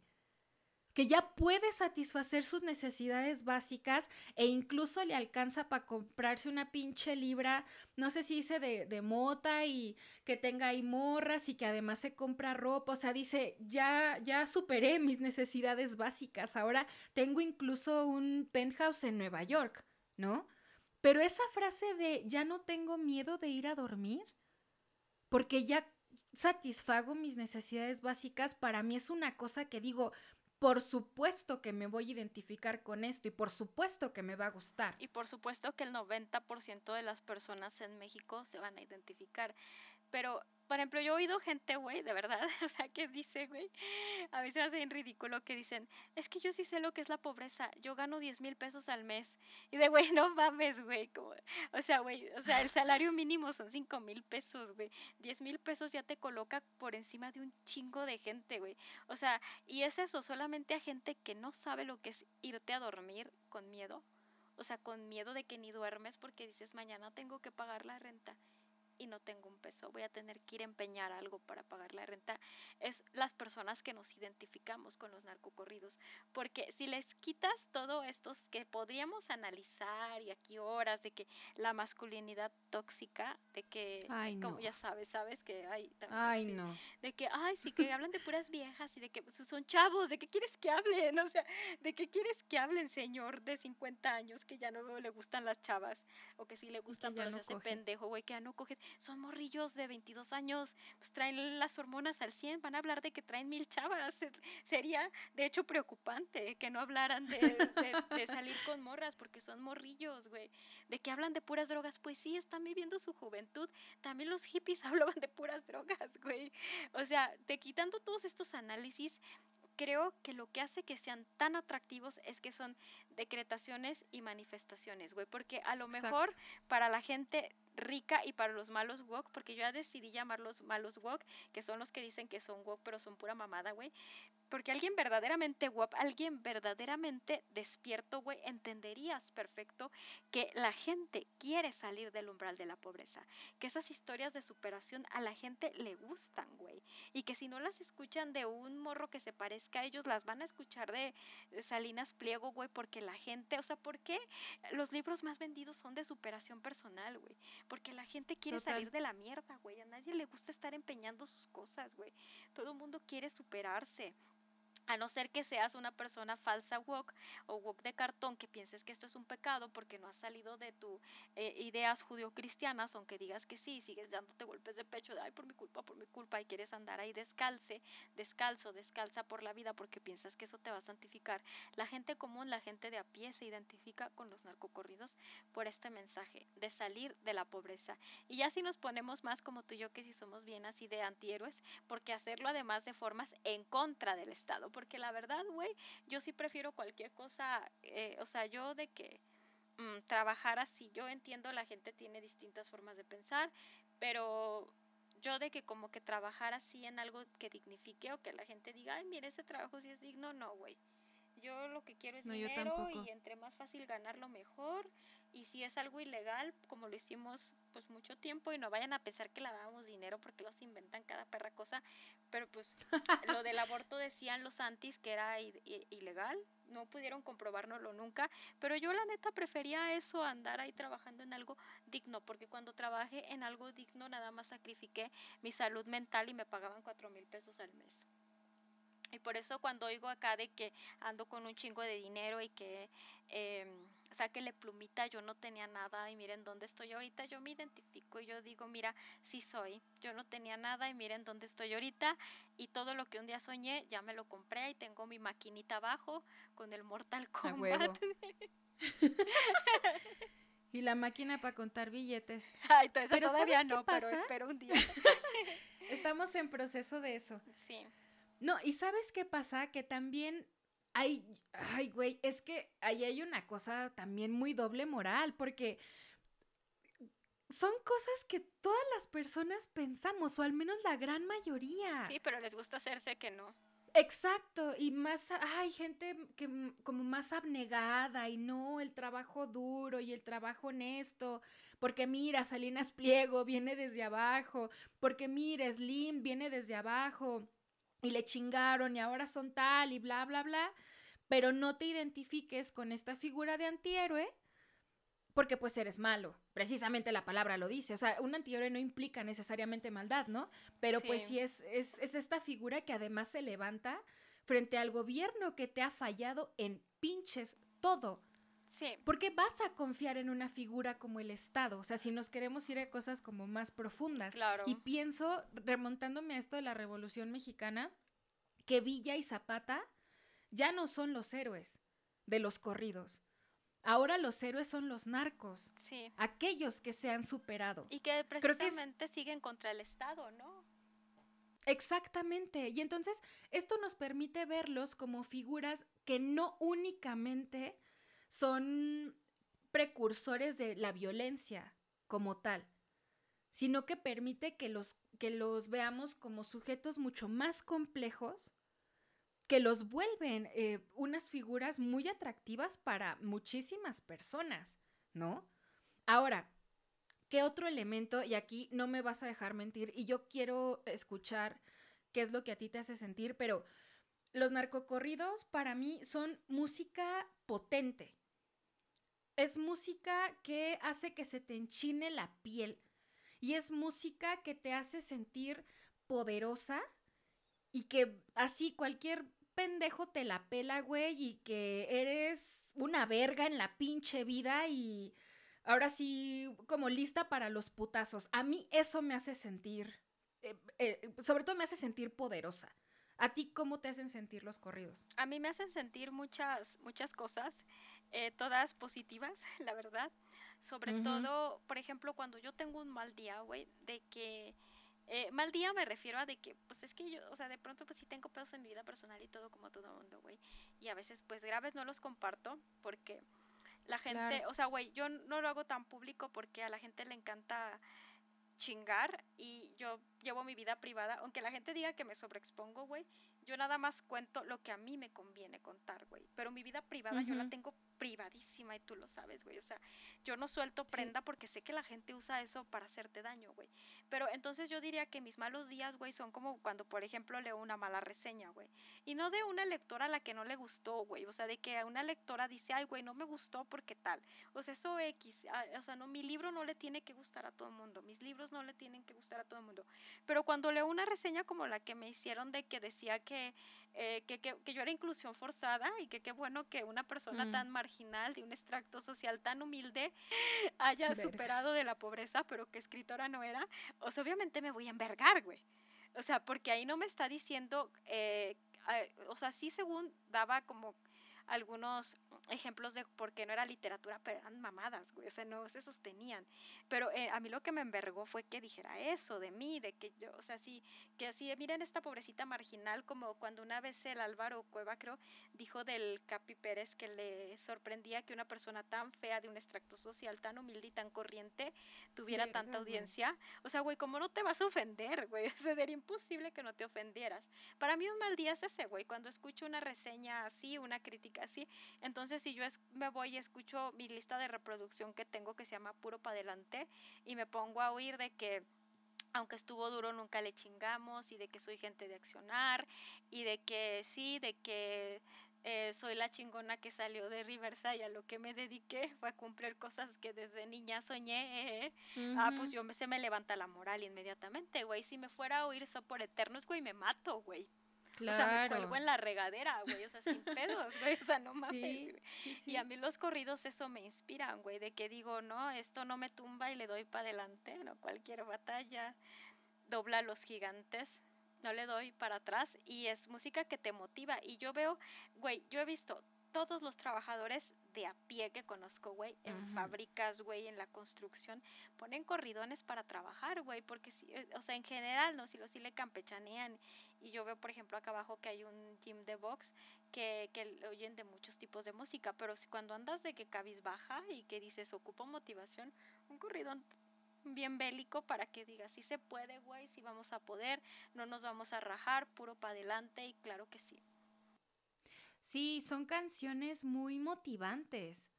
que ya puede satisfacer sus necesidades básicas e incluso le alcanza para comprarse una pinche libra, no sé si dice de, mota y que tenga ahí morras y que además se compra ropa, o sea, dice, ya, ya superé mis necesidades básicas, ahora tengo incluso un penthouse en Nueva York, ¿no? Pero esa frase de ya no tengo miedo de ir a dormir, porque ya satisfago mis necesidades básicas, para mí es una cosa que digo, por supuesto que me voy a identificar con esto y por supuesto que me va a gustar. Y por supuesto que el 90% de las personas en México se van a identificar. Pero, por ejemplo, yo he oído gente, güey, de verdad, o sea, que dice, güey, a veces me hacen ridículo que dicen, es que yo sí sé lo que es la pobreza, yo gano 10 mil pesos al mes. Y de, güey, no mames, güey, o sea, güey, o sea, el salario mínimo son 5 mil pesos, güey. 10 mil pesos ya te coloca por encima de un chingo de gente, güey. O sea, y es eso, solamente a gente que no sabe lo que es irte a dormir con miedo. O sea, con miedo de que ni duermes porque dices, mañana tengo que pagar la renta y no tengo un peso, voy a tener que ir a empeñar algo para pagar la renta, es las personas que nos identificamos con los narcocorridos. Porque si les quitas todo estos que podríamos analizar y aquí horas de que la masculinidad tóxica, de que, como ya sabes, sabes que hay también, ay, no. de que, ay, sí, que hablan de puras viejas y de que son chavos, de qué quieres que hablen, o sea, de qué quieres que hablen, señor de 50 años que ya no le gustan las chavas o que sí le gustan, pero se hace pendejo, güey, que ya no coges son morrillos de 22 años, pues traen las hormonas al 100, van a hablar de que traen mil chavas. Sería, de hecho, preocupante que no hablaran de, salir con morras, porque son morrillos, güey. De que hablan de puras drogas, pues sí, están viviendo su juventud. También los hippies hablaban de puras drogas, güey. O sea, te quitando todos estos análisis, creo que lo que hace que sean tan atractivos es que son decretaciones y manifestaciones, güey, porque a lo mejor para la gente rica y para los malos woke, porque yo ya decidí llamarlos malos woke, que son los que dicen que son woke, pero son pura mamada, güey. Porque alguien verdaderamente woke, alguien verdaderamente despierto, güey, entenderías perfecto que la gente quiere salir del umbral de la pobreza, que esas historias de superación a la gente le gustan, güey, y que si no las escuchan de un morro que se parezca a ellos, las van a escuchar de Salinas Pliego, güey, porque la gente, o sea, ¿por qué los libros más vendidos son de superación personal, güey? Porque la gente quiere salir de la mierda, güey. A nadie le gusta estar empeñando sus cosas, güey. Todo el mundo quiere superarse. A no ser que seas una persona falsa woke o woke de cartón que pienses que esto es un pecado porque no has salido de tus eh, ideas judio-cristianas, aunque digas que sí, sigues dándote golpes de pecho de ay, por mi culpa, por mi culpa, y quieres andar ahí descalce, descalzo, descalza por la vida porque piensas que eso te va a santificar. La gente común, la gente de a pie se identifica con los narcocorridos por este mensaje de salir de la pobreza. Y ya si nos ponemos más como tú y yo, que si somos bien así de antihéroes, porque hacerlo además de formas en contra del Estado porque la verdad, güey, yo sí prefiero cualquier cosa, eh, o sea, yo de que mm, trabajar así, yo entiendo la gente tiene distintas formas de pensar, pero yo de que como que trabajar así en algo que dignifique o que la gente diga, ay, mire, ese trabajo sí es digno, no, güey. Yo lo que quiero es dinero y entre más fácil ganarlo mejor. Y si es algo ilegal, como lo hicimos pues mucho tiempo y no vayan a pensar que lavamos dinero porque los inventan cada perra cosa, pero pues lo del aborto decían los antis que era ilegal, no pudieron comprobárnoslo nunca, pero yo la neta prefería eso, andar ahí trabajando en algo digno, porque cuando trabajé en algo digno nada más sacrifiqué mi salud mental y me pagaban cuatro mil pesos al mes. Y por eso cuando oigo acá de que ando con un chingo de dinero y que eh, sáquele plumita, yo no tenía nada y miren dónde estoy ahorita, yo me identifico y yo digo, mira, sí soy, yo no tenía nada y miren dónde estoy ahorita y todo lo que un día soñé ya me lo compré y tengo mi maquinita abajo con el Mortal Kombat. y la máquina para contar billetes. Ay, pero todavía no, pero espero un día. Estamos en proceso de eso. Sí. No, y ¿sabes qué pasa? Que también hay, ay, güey, es que ahí hay una cosa también muy doble moral, porque son cosas que todas las personas pensamos, o al menos la gran mayoría. Sí, pero les gusta hacerse que no. Exacto, y más, hay gente que como más abnegada y no el trabajo duro y el trabajo honesto, porque mira, Salinas Pliego viene desde abajo, porque mira, Slim viene desde abajo y le chingaron y ahora son tal y bla, bla, bla, pero no te identifiques con esta figura de antihéroe porque pues eres malo. Precisamente la palabra lo dice. O sea, un antihéroe no implica necesariamente maldad, ¿no? Pero pues sí es, es, es esta figura que además se levanta frente al gobierno que te ha fallado en pinches todo. Sí. ¿Por qué vas a confiar en una figura como el Estado? O sea, si nos queremos ir a cosas como más profundas. Claro. Y pienso, remontándome a esto de la Revolución Mexicana, que Villa y Zapata ya no son los héroes de los corridos. Ahora los héroes son los narcos. Sí. Aquellos que se han superado. Y que precisamente siguen contra el Estado, ¿no? Exactamente. Y entonces esto nos permite verlos como figuras que no únicamente son precursores de la violencia como tal, sino que permite que los, que los veamos como sujetos mucho más complejos que los vuelven eh, unas figuras muy atractivas para muchísimas personas, ¿no? Ahora, ¿qué otro elemento? Y aquí no me vas a dejar mentir y yo quiero escuchar qué es lo que a ti te hace sentir, pero los narcocorridos para mí son música potente. Es música que hace que se te enchine la piel y es música que te hace sentir poderosa y que así cualquier pendejo te la pela, güey, y que eres una verga en la pinche vida y ahora sí como lista para los putazos. A mí eso me hace sentir, eh, eh, sobre todo me hace sentir poderosa. ¿A ti cómo te hacen sentir los corridos? A mí me hacen sentir muchas, muchas cosas, eh, todas positivas, la verdad. Sobre todo, por ejemplo, cuando yo tengo un mal día, güey, de que eh, mal día me refiero a de que, pues es que yo, o sea, de pronto pues sí tengo pedos en mi vida personal y todo como todo mundo, güey. Y a veces pues graves no los comparto porque la gente, o sea, güey, yo no lo hago tan público porque a la gente le encanta chingar y yo llevo mi vida privada, aunque la gente diga que me sobreexpongo, güey, yo nada más cuento lo que a mí me conviene contar, güey. Pero mi vida privada yo la tengo privadísima y tú lo sabes, güey. O sea, yo no suelto prenda porque sé que la gente usa eso para hacerte daño, güey. Pero entonces yo diría que mis malos días, güey, son como cuando, por ejemplo, leo una mala reseña, güey. Y no de una lectora a la que no le gustó, güey. O sea, de que una lectora dice, ay, güey, no me gustó porque tal. O sea, eso X. Ah, o sea, no, mi libro no le tiene que gustar a todo el mundo. Mis libros no le tienen que gustar a todo el mundo. Pero cuando leo una reseña como la que me hicieron de que decía que, eh, que, que, que, yo era inclusión forzada y que qué bueno que una persona tan marginal, de un extracto social tan humilde, haya superado de la pobreza, pero que escritora no era, o sea, obviamente me voy a envergar, güey. O sea, porque ahí no me está diciendo, eh, o sea, sí según daba como algunos ejemplos de por qué no era literatura, pero eran mamadas, güey, o sea, no se sostenían. Pero eh, a mí lo que me envergó fue que dijera eso de mí, de que yo, o sea, sí, que así, miren esta pobrecita marginal, como cuando una vez el Álvaro Cueva, creo, dijo del Capi Pérez que le sorprendía que una persona tan fea de un extracto social, tan humilde y tan corriente, tuviera tanta audiencia. O sea, güey, ¿cómo no te vas a ofender, güey? O sea, sería imposible que no te ofendieras. Para mí un mal día es ese, güey, cuando escucho una reseña así, una crítica así, entonces si yo me voy y escucho mi lista de reproducción que tengo que se llama Puro para adelante y me pongo a oír de que aunque estuvo duro nunca le chingamos y de que soy gente de accionar y de que sí, de que eh, soy la chingona que salió de Riverside a lo que me dediqué fue a cumplir cosas que desde niña soñé. Ah, pues yo me, se me levanta la moral inmediatamente, güey. Si me fuera a oír eso por eternos, güey, me mato, güey. O sea, me cuelgo en la regadera, güey, o sea, sin pedos, güey, o sea, no mames. Y a mí los corridos eso me inspiran, güey, de que digo, no, esto no me tumba y le doy para adelante, no cualquier batalla dobla a los gigantes, no le doy para atrás y es música que te motiva y yo veo, güey, yo he visto todos los trabajadores de a pie que conozco, güey, en fábricas, güey, en la construcción, ponen corridones para trabajar, güey, porque si, eh, o sea, en general, ¿no? Si lo sí le campechanean. Y yo veo, por ejemplo, acá abajo que hay un gym de box que, que oyen de muchos tipos de música, pero si cuando andas de que cabis baja y que dices ocupo motivación, un corridón bien bélico para que digas, sí se puede, güey, sí vamos a poder, no nos vamos a rajar, puro para adelante y claro que sí. Sí, son canciones muy motivantes,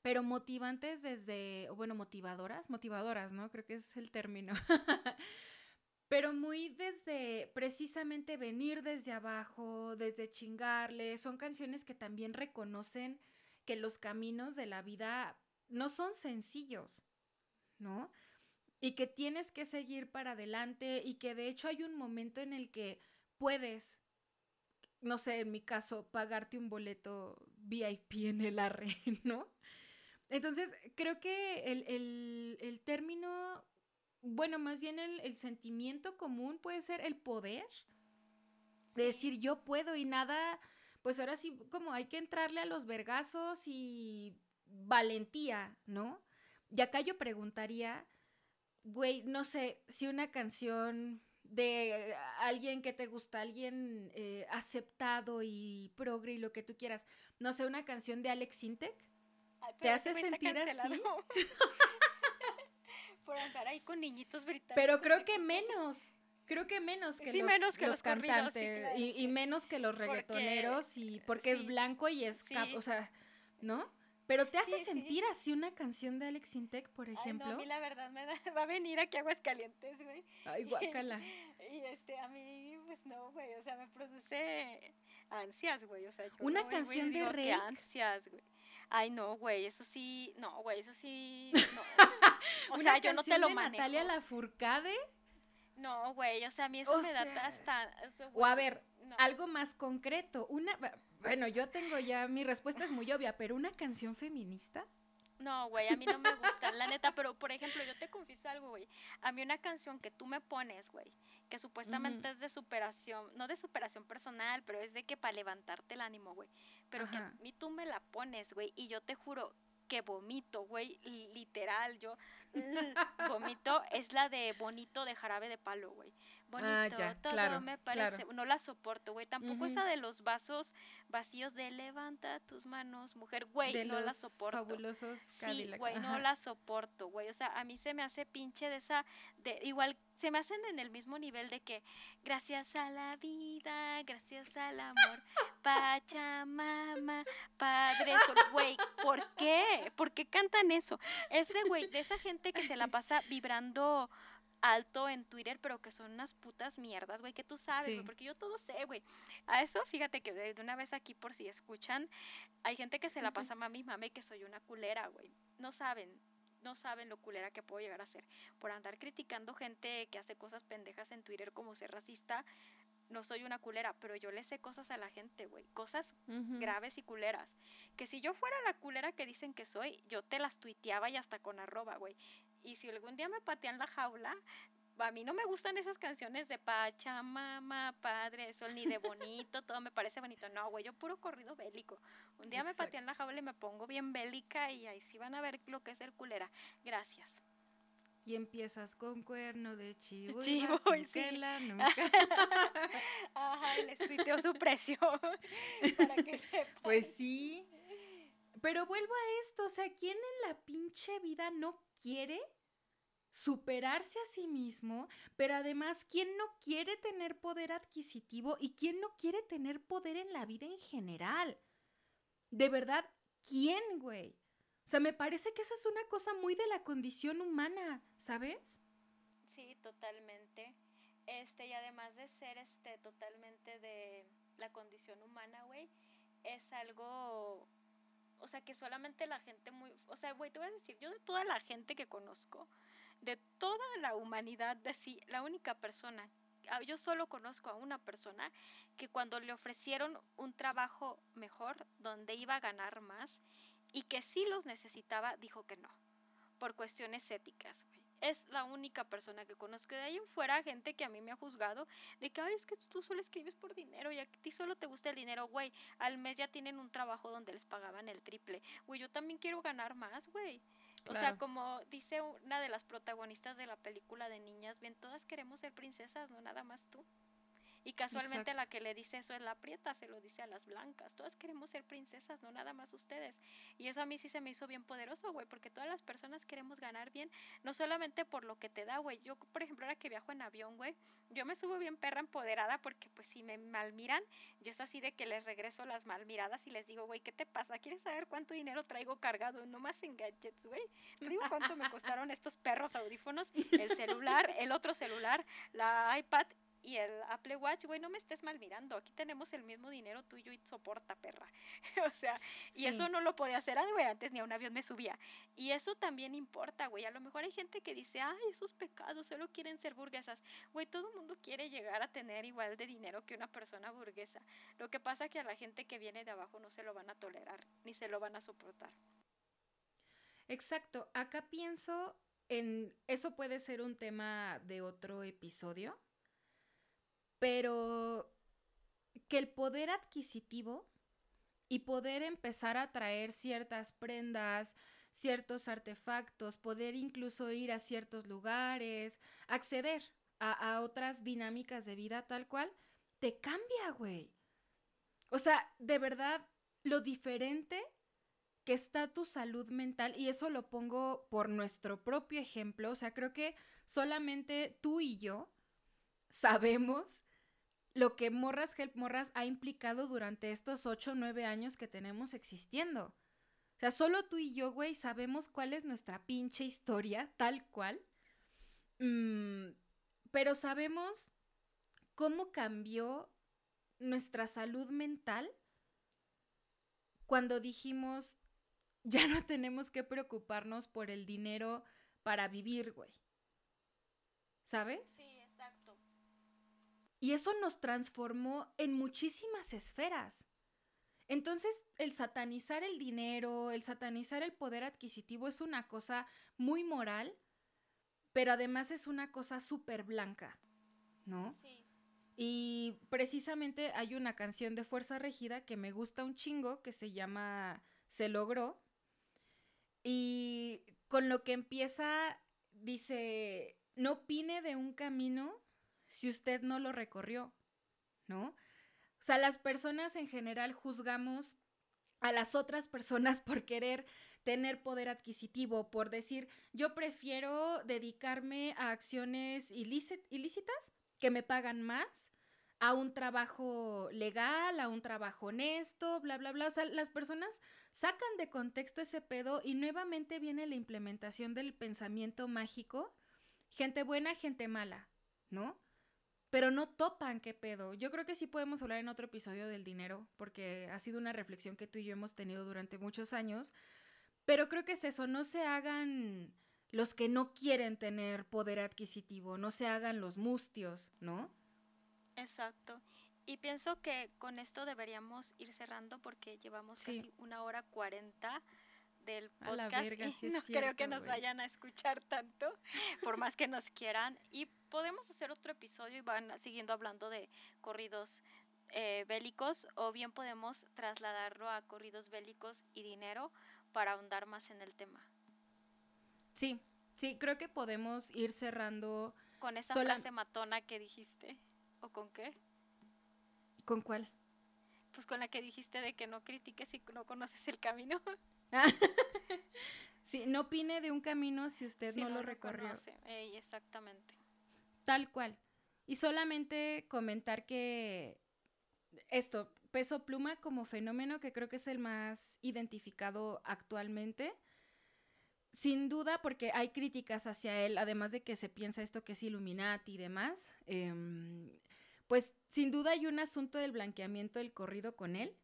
pero motivantes desde, bueno, motivadoras, motivadoras, ¿no? Creo que es el término. pero muy desde precisamente venir desde abajo, desde chingarle, son canciones que también reconocen que los caminos de la vida no son sencillos, ¿no? Y que tienes que seguir para adelante y que de hecho hay un momento en el que puedes no sé, en mi caso, pagarte un boleto VIP en el arre, ¿no? Entonces, creo que el, término, bueno, más bien el, sentimiento común puede ser el poder. De decir, yo puedo y nada pues ahora sí, como hay que entrarle a los vergazos y valentía, ¿no? Y acá yo preguntaría, güey, no sé, si una canción de alguien que te gusta, alguien eh, aceptado y progre y lo que tú quieras, no sé, una canción de Alex Sintek, ¿te hace sentir así? Por andar ahí con niñitos británicos. Pero creo que menos. Creo que menos que, los, menos que los, cantantes y, menos que los reggaetoneros y porque es blanco y es, o sea, ¿no? Pero te hace sentir así una canción de Alex Intec, por ejemplo. a mí la verdad me da, va a venir aquí aguas calientes, güey. Ay, guácala. Y, este, a mí, pues no, güey, o sea, me produce ansias, güey, o sea, yo Una canción de rey. ansias, güey. Ay, no, güey, eso sí, no, güey, eso sí, no. O sea, yo no te lo de manejo. Natalia Lafourcade? No, güey, o sea, a mí eso me da hasta... o a ver, algo más concreto. Una, bueno, yo tengo ya, mi respuesta es muy obvia, pero ¿una canción feminista? No, güey, a mí no me gusta, la neta, pero por ejemplo, yo te confieso algo, güey. A mí una canción que tú me pones, güey, que supuestamente es de superación, no de superación personal, pero es de que para levantarte el ánimo, güey. Pero que a mí tú me la pones, güey, y yo te juro que vomito, güey, literal, yo vomito, es la de Bonito de Jarabe de Palo, güey. Ah, Bonito, todo me parece, no la soporto, güey, tampoco esa de los vasos vacíos de levanta tus manos, mujer, güey, no la soporto. fabulosos Sí, güey, no la soporto, güey, o sea, a mí se me hace pinche de esa, de igual se me hacen en el mismo nivel de que gracias a la vida, gracias al amor, Pachamama, Padre Sol, güey, ¿por qué? ¿Por qué cantan eso? Es de, güey, de esa gente que se la pasa vibrando alto en Twitter, pero que son unas putas mierdas, güey, que tú sabes, güey, porque yo todo sé, güey. A eso, fíjate que de una vez aquí, por si escuchan, hay gente que se la pasa mami, mami, que soy una culera, güey. No saben, no saben lo culera que puedo llegar a ser. Por andar criticando gente que hace cosas pendejas en Twitter como ser racista, no soy una culera, pero yo le sé cosas a la gente, güey. Cosas graves y culeras. Que si yo fuera la culera que dicen que soy, yo te las tuiteaba y hasta con arroba, güey. Y si algún día me patean la jaula, a mí no me gustan esas canciones de Pachamama, Padre Sol, ni de bonito, todo me parece bonito. No, güey, yo puro corrido bélico. Un día me patean la jaula y me pongo bien bélica y ahí sí van a ver lo que es el culera. Gracias. Y empiezas con cuerno de chivo, chivo y sí. la nunca. Ajá, les tuiteo su precio para que sepan. Pues sí. Pero vuelvo a esto, o sea, ¿quién en la pinche vida no quiere superarse a sí mismo, pero además, ¿quién no quiere tener poder adquisitivo y quién no quiere tener poder en la vida en general? De verdad, ¿quién, güey? O sea, me parece que esa es una cosa muy de la condición humana, ¿sabes? Sí, totalmente. Este, y además de ser este totalmente de la condición humana, güey, es algo o sea, que solamente la gente muy, o sea, güey, te voy a decir, yo de toda la gente que conozco, de toda la humanidad de sí, la única persona, ah, yo solo conozco a una persona que cuando le ofrecieron un trabajo mejor, donde iba a ganar más y que sí los necesitaba, dijo que no, por cuestiones éticas. Es la única persona que conozco. De ahí en fuera, gente que a mí me ha juzgado de que, ay, es que tú solo escribes por dinero y a ti solo te gusta el dinero, güey. Al mes ya tienen un trabajo donde les pagaban el triple. Güey, yo también quiero ganar más, güey. O sea, como dice una de las protagonistas de la película de niñas, bien, todas queremos ser princesas, no nada más tú. Y casualmente la que le dice eso es la prieta, se lo dice a las blancas. Todas queremos ser princesas, no nada más ustedes. Y eso a mí sí se me hizo bien poderoso, güey, porque todas las personas queremos ganar bien, no solamente por lo que te da, güey. Yo, por ejemplo, ahora que viajo en avión, güey, yo me subo bien perra empoderada porque pues si me malmiran, yo es así de que les regreso las malmiradas y les digo, güey, ¿qué te pasa? ¿Quieres saber cuánto dinero traigo cargado? No más en gadgets, güey. Te digo cuánto me costaron estos perros audífonos, el celular, el otro celular, la iPad y el Apple Watch, güey, no me estés mal mirando, aquí tenemos el mismo dinero tuyo y soporta, perra. o sea, y eso no lo podía hacer, güey, antes ni a un avión me subía. Y eso también importa, güey. A lo mejor hay gente que dice, ay, esos pecados, solo quieren ser burguesas. Güey, todo el mundo quiere llegar a tener igual de dinero que una persona burguesa. Lo que pasa que a la gente que viene de abajo no se lo van a tolerar, ni se lo van a soportar. Exacto, acá pienso en, eso puede ser un tema de otro episodio, pero que el poder adquisitivo y poder empezar a traer ciertas prendas, ciertos artefactos, poder incluso ir a ciertos lugares, acceder a, otras dinámicas de vida tal cual, te cambia, güey. O sea, de verdad, lo diferente que está tu salud mental, y eso lo pongo por nuestro propio ejemplo, o sea, creo que solamente tú y yo sabemos lo que Morras Help Morras ha implicado durante estos ocho o 9 años que tenemos existiendo. O sea, solo tú y yo, güey, sabemos cuál es nuestra pinche historia, tal cual. Mm, pero sabemos cómo cambió nuestra salud mental cuando dijimos, ya no tenemos que preocuparnos por el dinero para vivir, güey. ¿Sabes? Sí. Y eso nos transformó en muchísimas esferas. Entonces, el satanizar el dinero, el satanizar el poder adquisitivo es una cosa muy moral, pero además es una cosa súper blanca, ¿no? Sí. Y precisamente hay una canción de Fuerza Regida que me gusta un chingo, que se llama Se logró. Y con lo que empieza, dice, no opine de un camino si usted no lo recorrió, ¿no? O sea, las personas en general juzgamos a las otras personas por querer tener poder adquisitivo, por decir, yo prefiero dedicarme a acciones ilícitas que me pagan más, a un trabajo legal, a un trabajo honesto, bla, bla, bla. O sea, las personas sacan de contexto ese pedo y nuevamente viene la implementación del pensamiento mágico. Gente buena, gente mala, ¿no? Pero no topan qué pedo. Yo creo que sí podemos hablar en otro episodio del dinero, porque ha sido una reflexión que tú y yo hemos tenido durante muchos años. Pero creo que es eso, no se hagan los que no quieren tener poder adquisitivo, no se hagan los mustios, ¿no? Exacto. Y pienso que con esto deberíamos ir cerrando porque llevamos casi una hora cuarenta del podcast y no creo que nos vayan a escuchar tanto, por más que nos quieran. Y podemos hacer otro episodio y van siguiendo hablando de corridos eh, bélicos o bien podemos trasladarlo a corridos bélicos y dinero para ahondar más en el tema. Sí, sí, creo que podemos ir cerrando. Con esa frase matona que dijiste. ¿O con qué? ¿Con cuál? Pues con la que dijiste de que no critiques si no conoces el camino. sí, no opine de un camino si usted no, lo recorrió. exactamente. Tal cual. Y solamente comentar que esto, peso pluma como fenómeno que creo que es el más identificado actualmente sin duda, porque hay críticas hacia él, además de que se piensa esto que es Illuminati y demás, em, pues sin duda hay un asunto del blanqueamiento del corrido con él,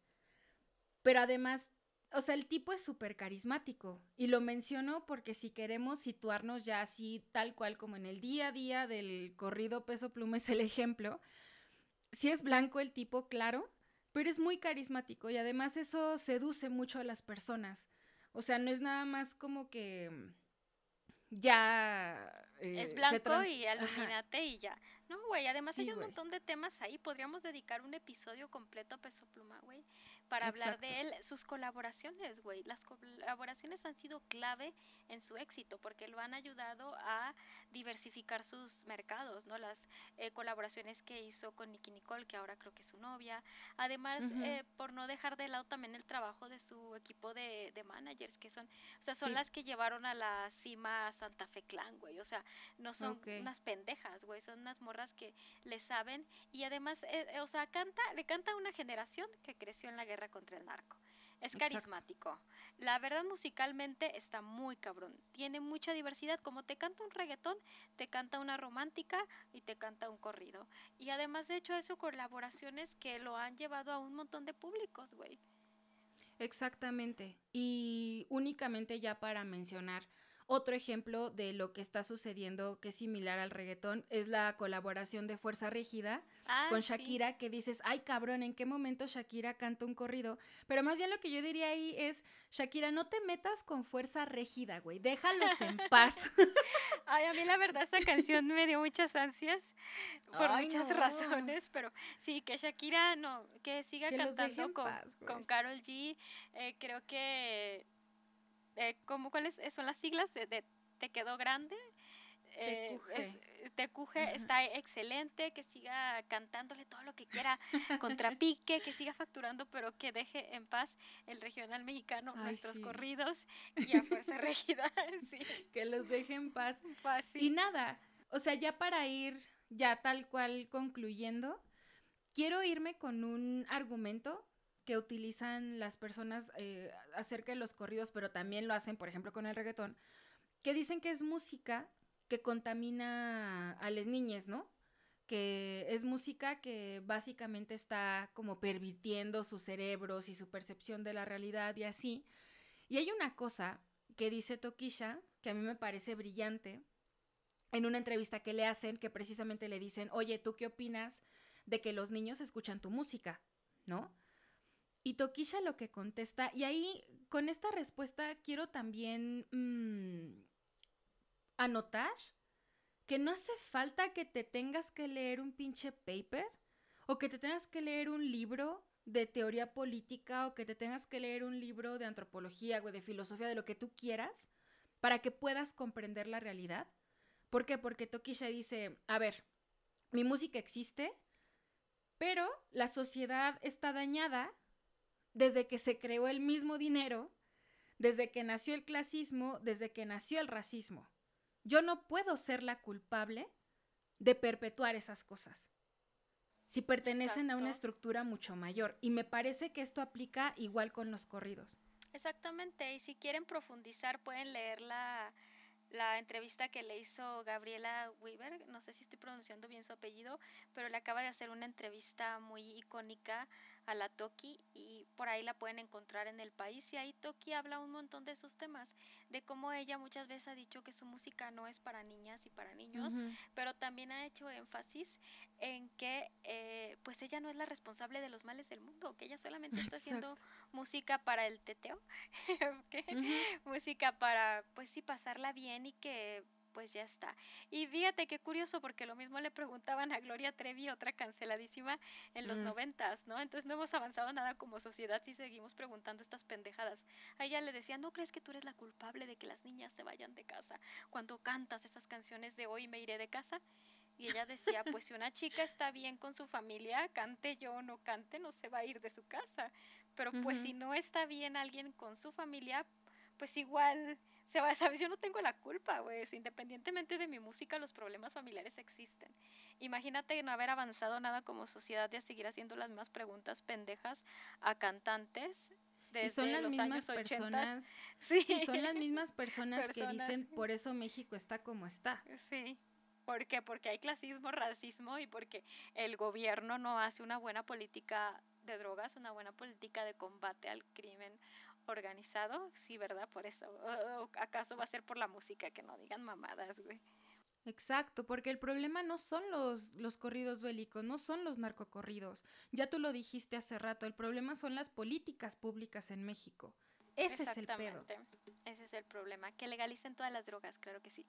pero además, o sea, el tipo es súper carismático y lo menciono porque si queremos situarnos ya así tal cual como en el día a día del corrido peso pluma es el ejemplo, si es blanco el tipo, claro, pero es muy carismático y además eso seduce mucho a las personas. O sea, no es nada más como que mm, ya... Eh, es blanco y aluminate y ya. No, güey, además hay un montón de temas ahí. Podríamos dedicar un episodio completo a Peso Pluma, güey, para hablar de él. Sus colaboraciones, güey. Las colaboraciones han sido clave en su éxito porque lo han ayudado a diversificar sus mercados, ¿no? Las eh, colaboraciones que hizo con Nicky Nicole, que ahora creo que es su novia. Además, eh, por no dejar de lado también el trabajo de su equipo de, de managers, que son, o sea, son las que llevaron a la cima a Santa Fe Clan, güey. O sea, no son unas pendejas, güey. Son unas morras que le saben y además, eh, eh, o sea, canta, le canta a una generación que creció en la guerra contra el narco. Es carismático. La verdad, musicalmente está muy cabrón. Tiene mucha diversidad. Como te canta un reggaetón, te canta una romántica y te canta un corrido. Y además, de hecho, eso colaboraciones que lo han llevado a un montón de públicos, güey. Exactamente. Y únicamente ya para mencionar Otro ejemplo de lo que está sucediendo que es similar al reggaetón es la colaboración de Fuerza Rígida Ah, con sí. Shakira, que dices, ay cabrón, ¿en qué momento Shakira canta un corrido? Pero más bien lo que yo diría ahí es, Shakira, no te metas con Fuerza Rígida, güey, déjalos en paz. Ay, a mí la verdad esa canción me dio muchas ansias por Ay, muchas no. razones, pero sí, que Shakira no, que siga Que cantando con, paz, con Carol G. eh, creo que, eh, ¿cómo, ¿cuáles son las siglas? De, de Te quedó grande. Eh, es- TQG Ajá. está excelente, que siga cantándole todo lo que quiera, contrapique, que siga facturando, pero que deje en paz el regional mexicano, Ay, nuestros sí. corridos y a Fuerza Régida. sí, que los deje en paz. Y nada, o sea, ya para ir ya tal cual concluyendo, quiero irme con un argumento que utilizan las personas eh, acerca de los corridos, pero también lo hacen, por ejemplo, con el reggaetón, que dicen que es música que contamina a las niñas, ¿no? Que es música que básicamente está como pervirtiendo sus cerebros y su percepción de la realidad y así. Y hay una cosa que dice Tokisha, que a mí me parece brillante, en una entrevista que le hacen, que precisamente le dicen, oye, ¿tú qué opinas de que los niños escuchan tu música? ¿No? Y Tokisha lo que contesta, y ahí con esta respuesta quiero también mm, anotar que no hace falta que te tengas que leer un pinche paper o que te tengas que leer un libro de teoría política o que te tengas que leer un libro de antropología o de filosofía, de lo que tú quieras, para que puedas comprender la realidad. ¿Por qué? Porque Tokisha dice, a ver, mi música existe, pero la sociedad está dañada desde que se creó el mismo dinero, desde que nació el clasismo, desde que nació el racismo. Yo no puedo ser la culpable de perpetuar esas cosas. Si pertenecen a una estructura mucho mayor. Y me parece que esto aplica igual con los corridos. Exactamente, y si quieren profundizar pueden leer la, la entrevista que le hizo Gabriela Weaver, no sé si estoy pronunciando bien su apellido, pero le acaba de hacer una entrevista muy icónica a la Toki y por ahí la pueden encontrar en el país. Y ahí Toki habla un montón de esos temas, de cómo ella muchas veces ha dicho que su música no es para niñas y para niños, pero también ha hecho énfasis en que eh, pues ella no es la responsable de los males del mundo, que ella solamente está haciendo música para el teteo, música para pues sí pasarla bien y que pues ya está. Y fíjate qué curioso porque lo mismo le preguntaban a Gloria Trevi, otra canceladísima en los Mm. noventas, ¿no? Entonces no hemos avanzado nada como sociedad si seguimos preguntando estas pendejadas. A ella le decían, ¿no crees que tú eres la culpable de que las niñas se vayan de casa cuando cantas esas canciones de hoy me iré de casa? Y ella decía, pues si una chica está bien con su familia, cante yo o no cante, no se va a ir de su casa. Pero pues si no está bien alguien con su familia, pues igual se va, ¿sabes? Yo no tengo la culpa, güey. Independientemente de mi música, los problemas familiares existen. Imagínate no haber avanzado nada como sociedad de seguir haciendo las mismas preguntas pendejas a cantantes. Desde Y son las los mismas años 80. personas. Sí, Sí, son las mismas personas, que Personas, dicen sí. por eso México está como está. Sí. ¿Por qué? Porque hay clasismo, racismo y porque el gobierno no hace una buena política de drogas, una buena política de combate al crimen organizado. Sí, ¿verdad? Por eso. ¿O- o ¿Acaso va a ser por la música? Que no digan mamadas, güey. Exacto, porque el problema no son los, los corridos bélicos, no son los narcocorridos. Ya tú lo dijiste hace rato, el problema son las políticas públicas en México. Ese es el pedo. Exactamente. Ese es el problema. Que legalicen todas las drogas, claro que sí.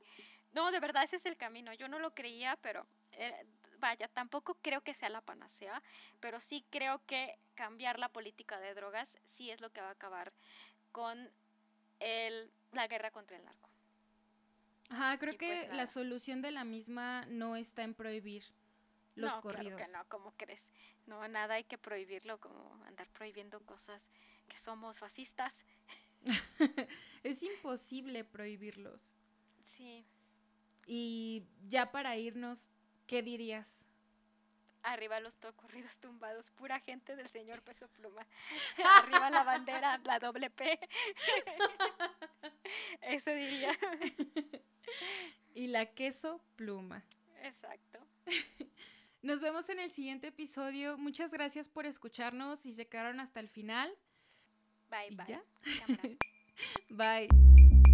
No, de verdad, ese es el camino. Yo no lo creía, pero eh, vaya, tampoco creo que sea la panacea, pero sí creo que cambiar la política de drogas sí es lo que va a acabar con el, la guerra contra el narco. Ajá, creo Y que pues la solución de la misma no está en prohibir los no, corridos. Claro que no, ¿cómo crees? No, nada hay que prohibirlo, como andar prohibiendo cosas que somos fascistas. es imposible prohibirlos. Sí. Y ya para irnos, ¿qué dirías? Arriba los corridos tumbados, pura gente del señor Peso Pluma. Arriba la bandera, la doble P. Eso diría. Y la queso pluma. Exacto. Nos vemos en el siguiente episodio. Muchas gracias por escucharnos y se quedaron hasta el final. Bye, ¿Y bye. ya? Bye.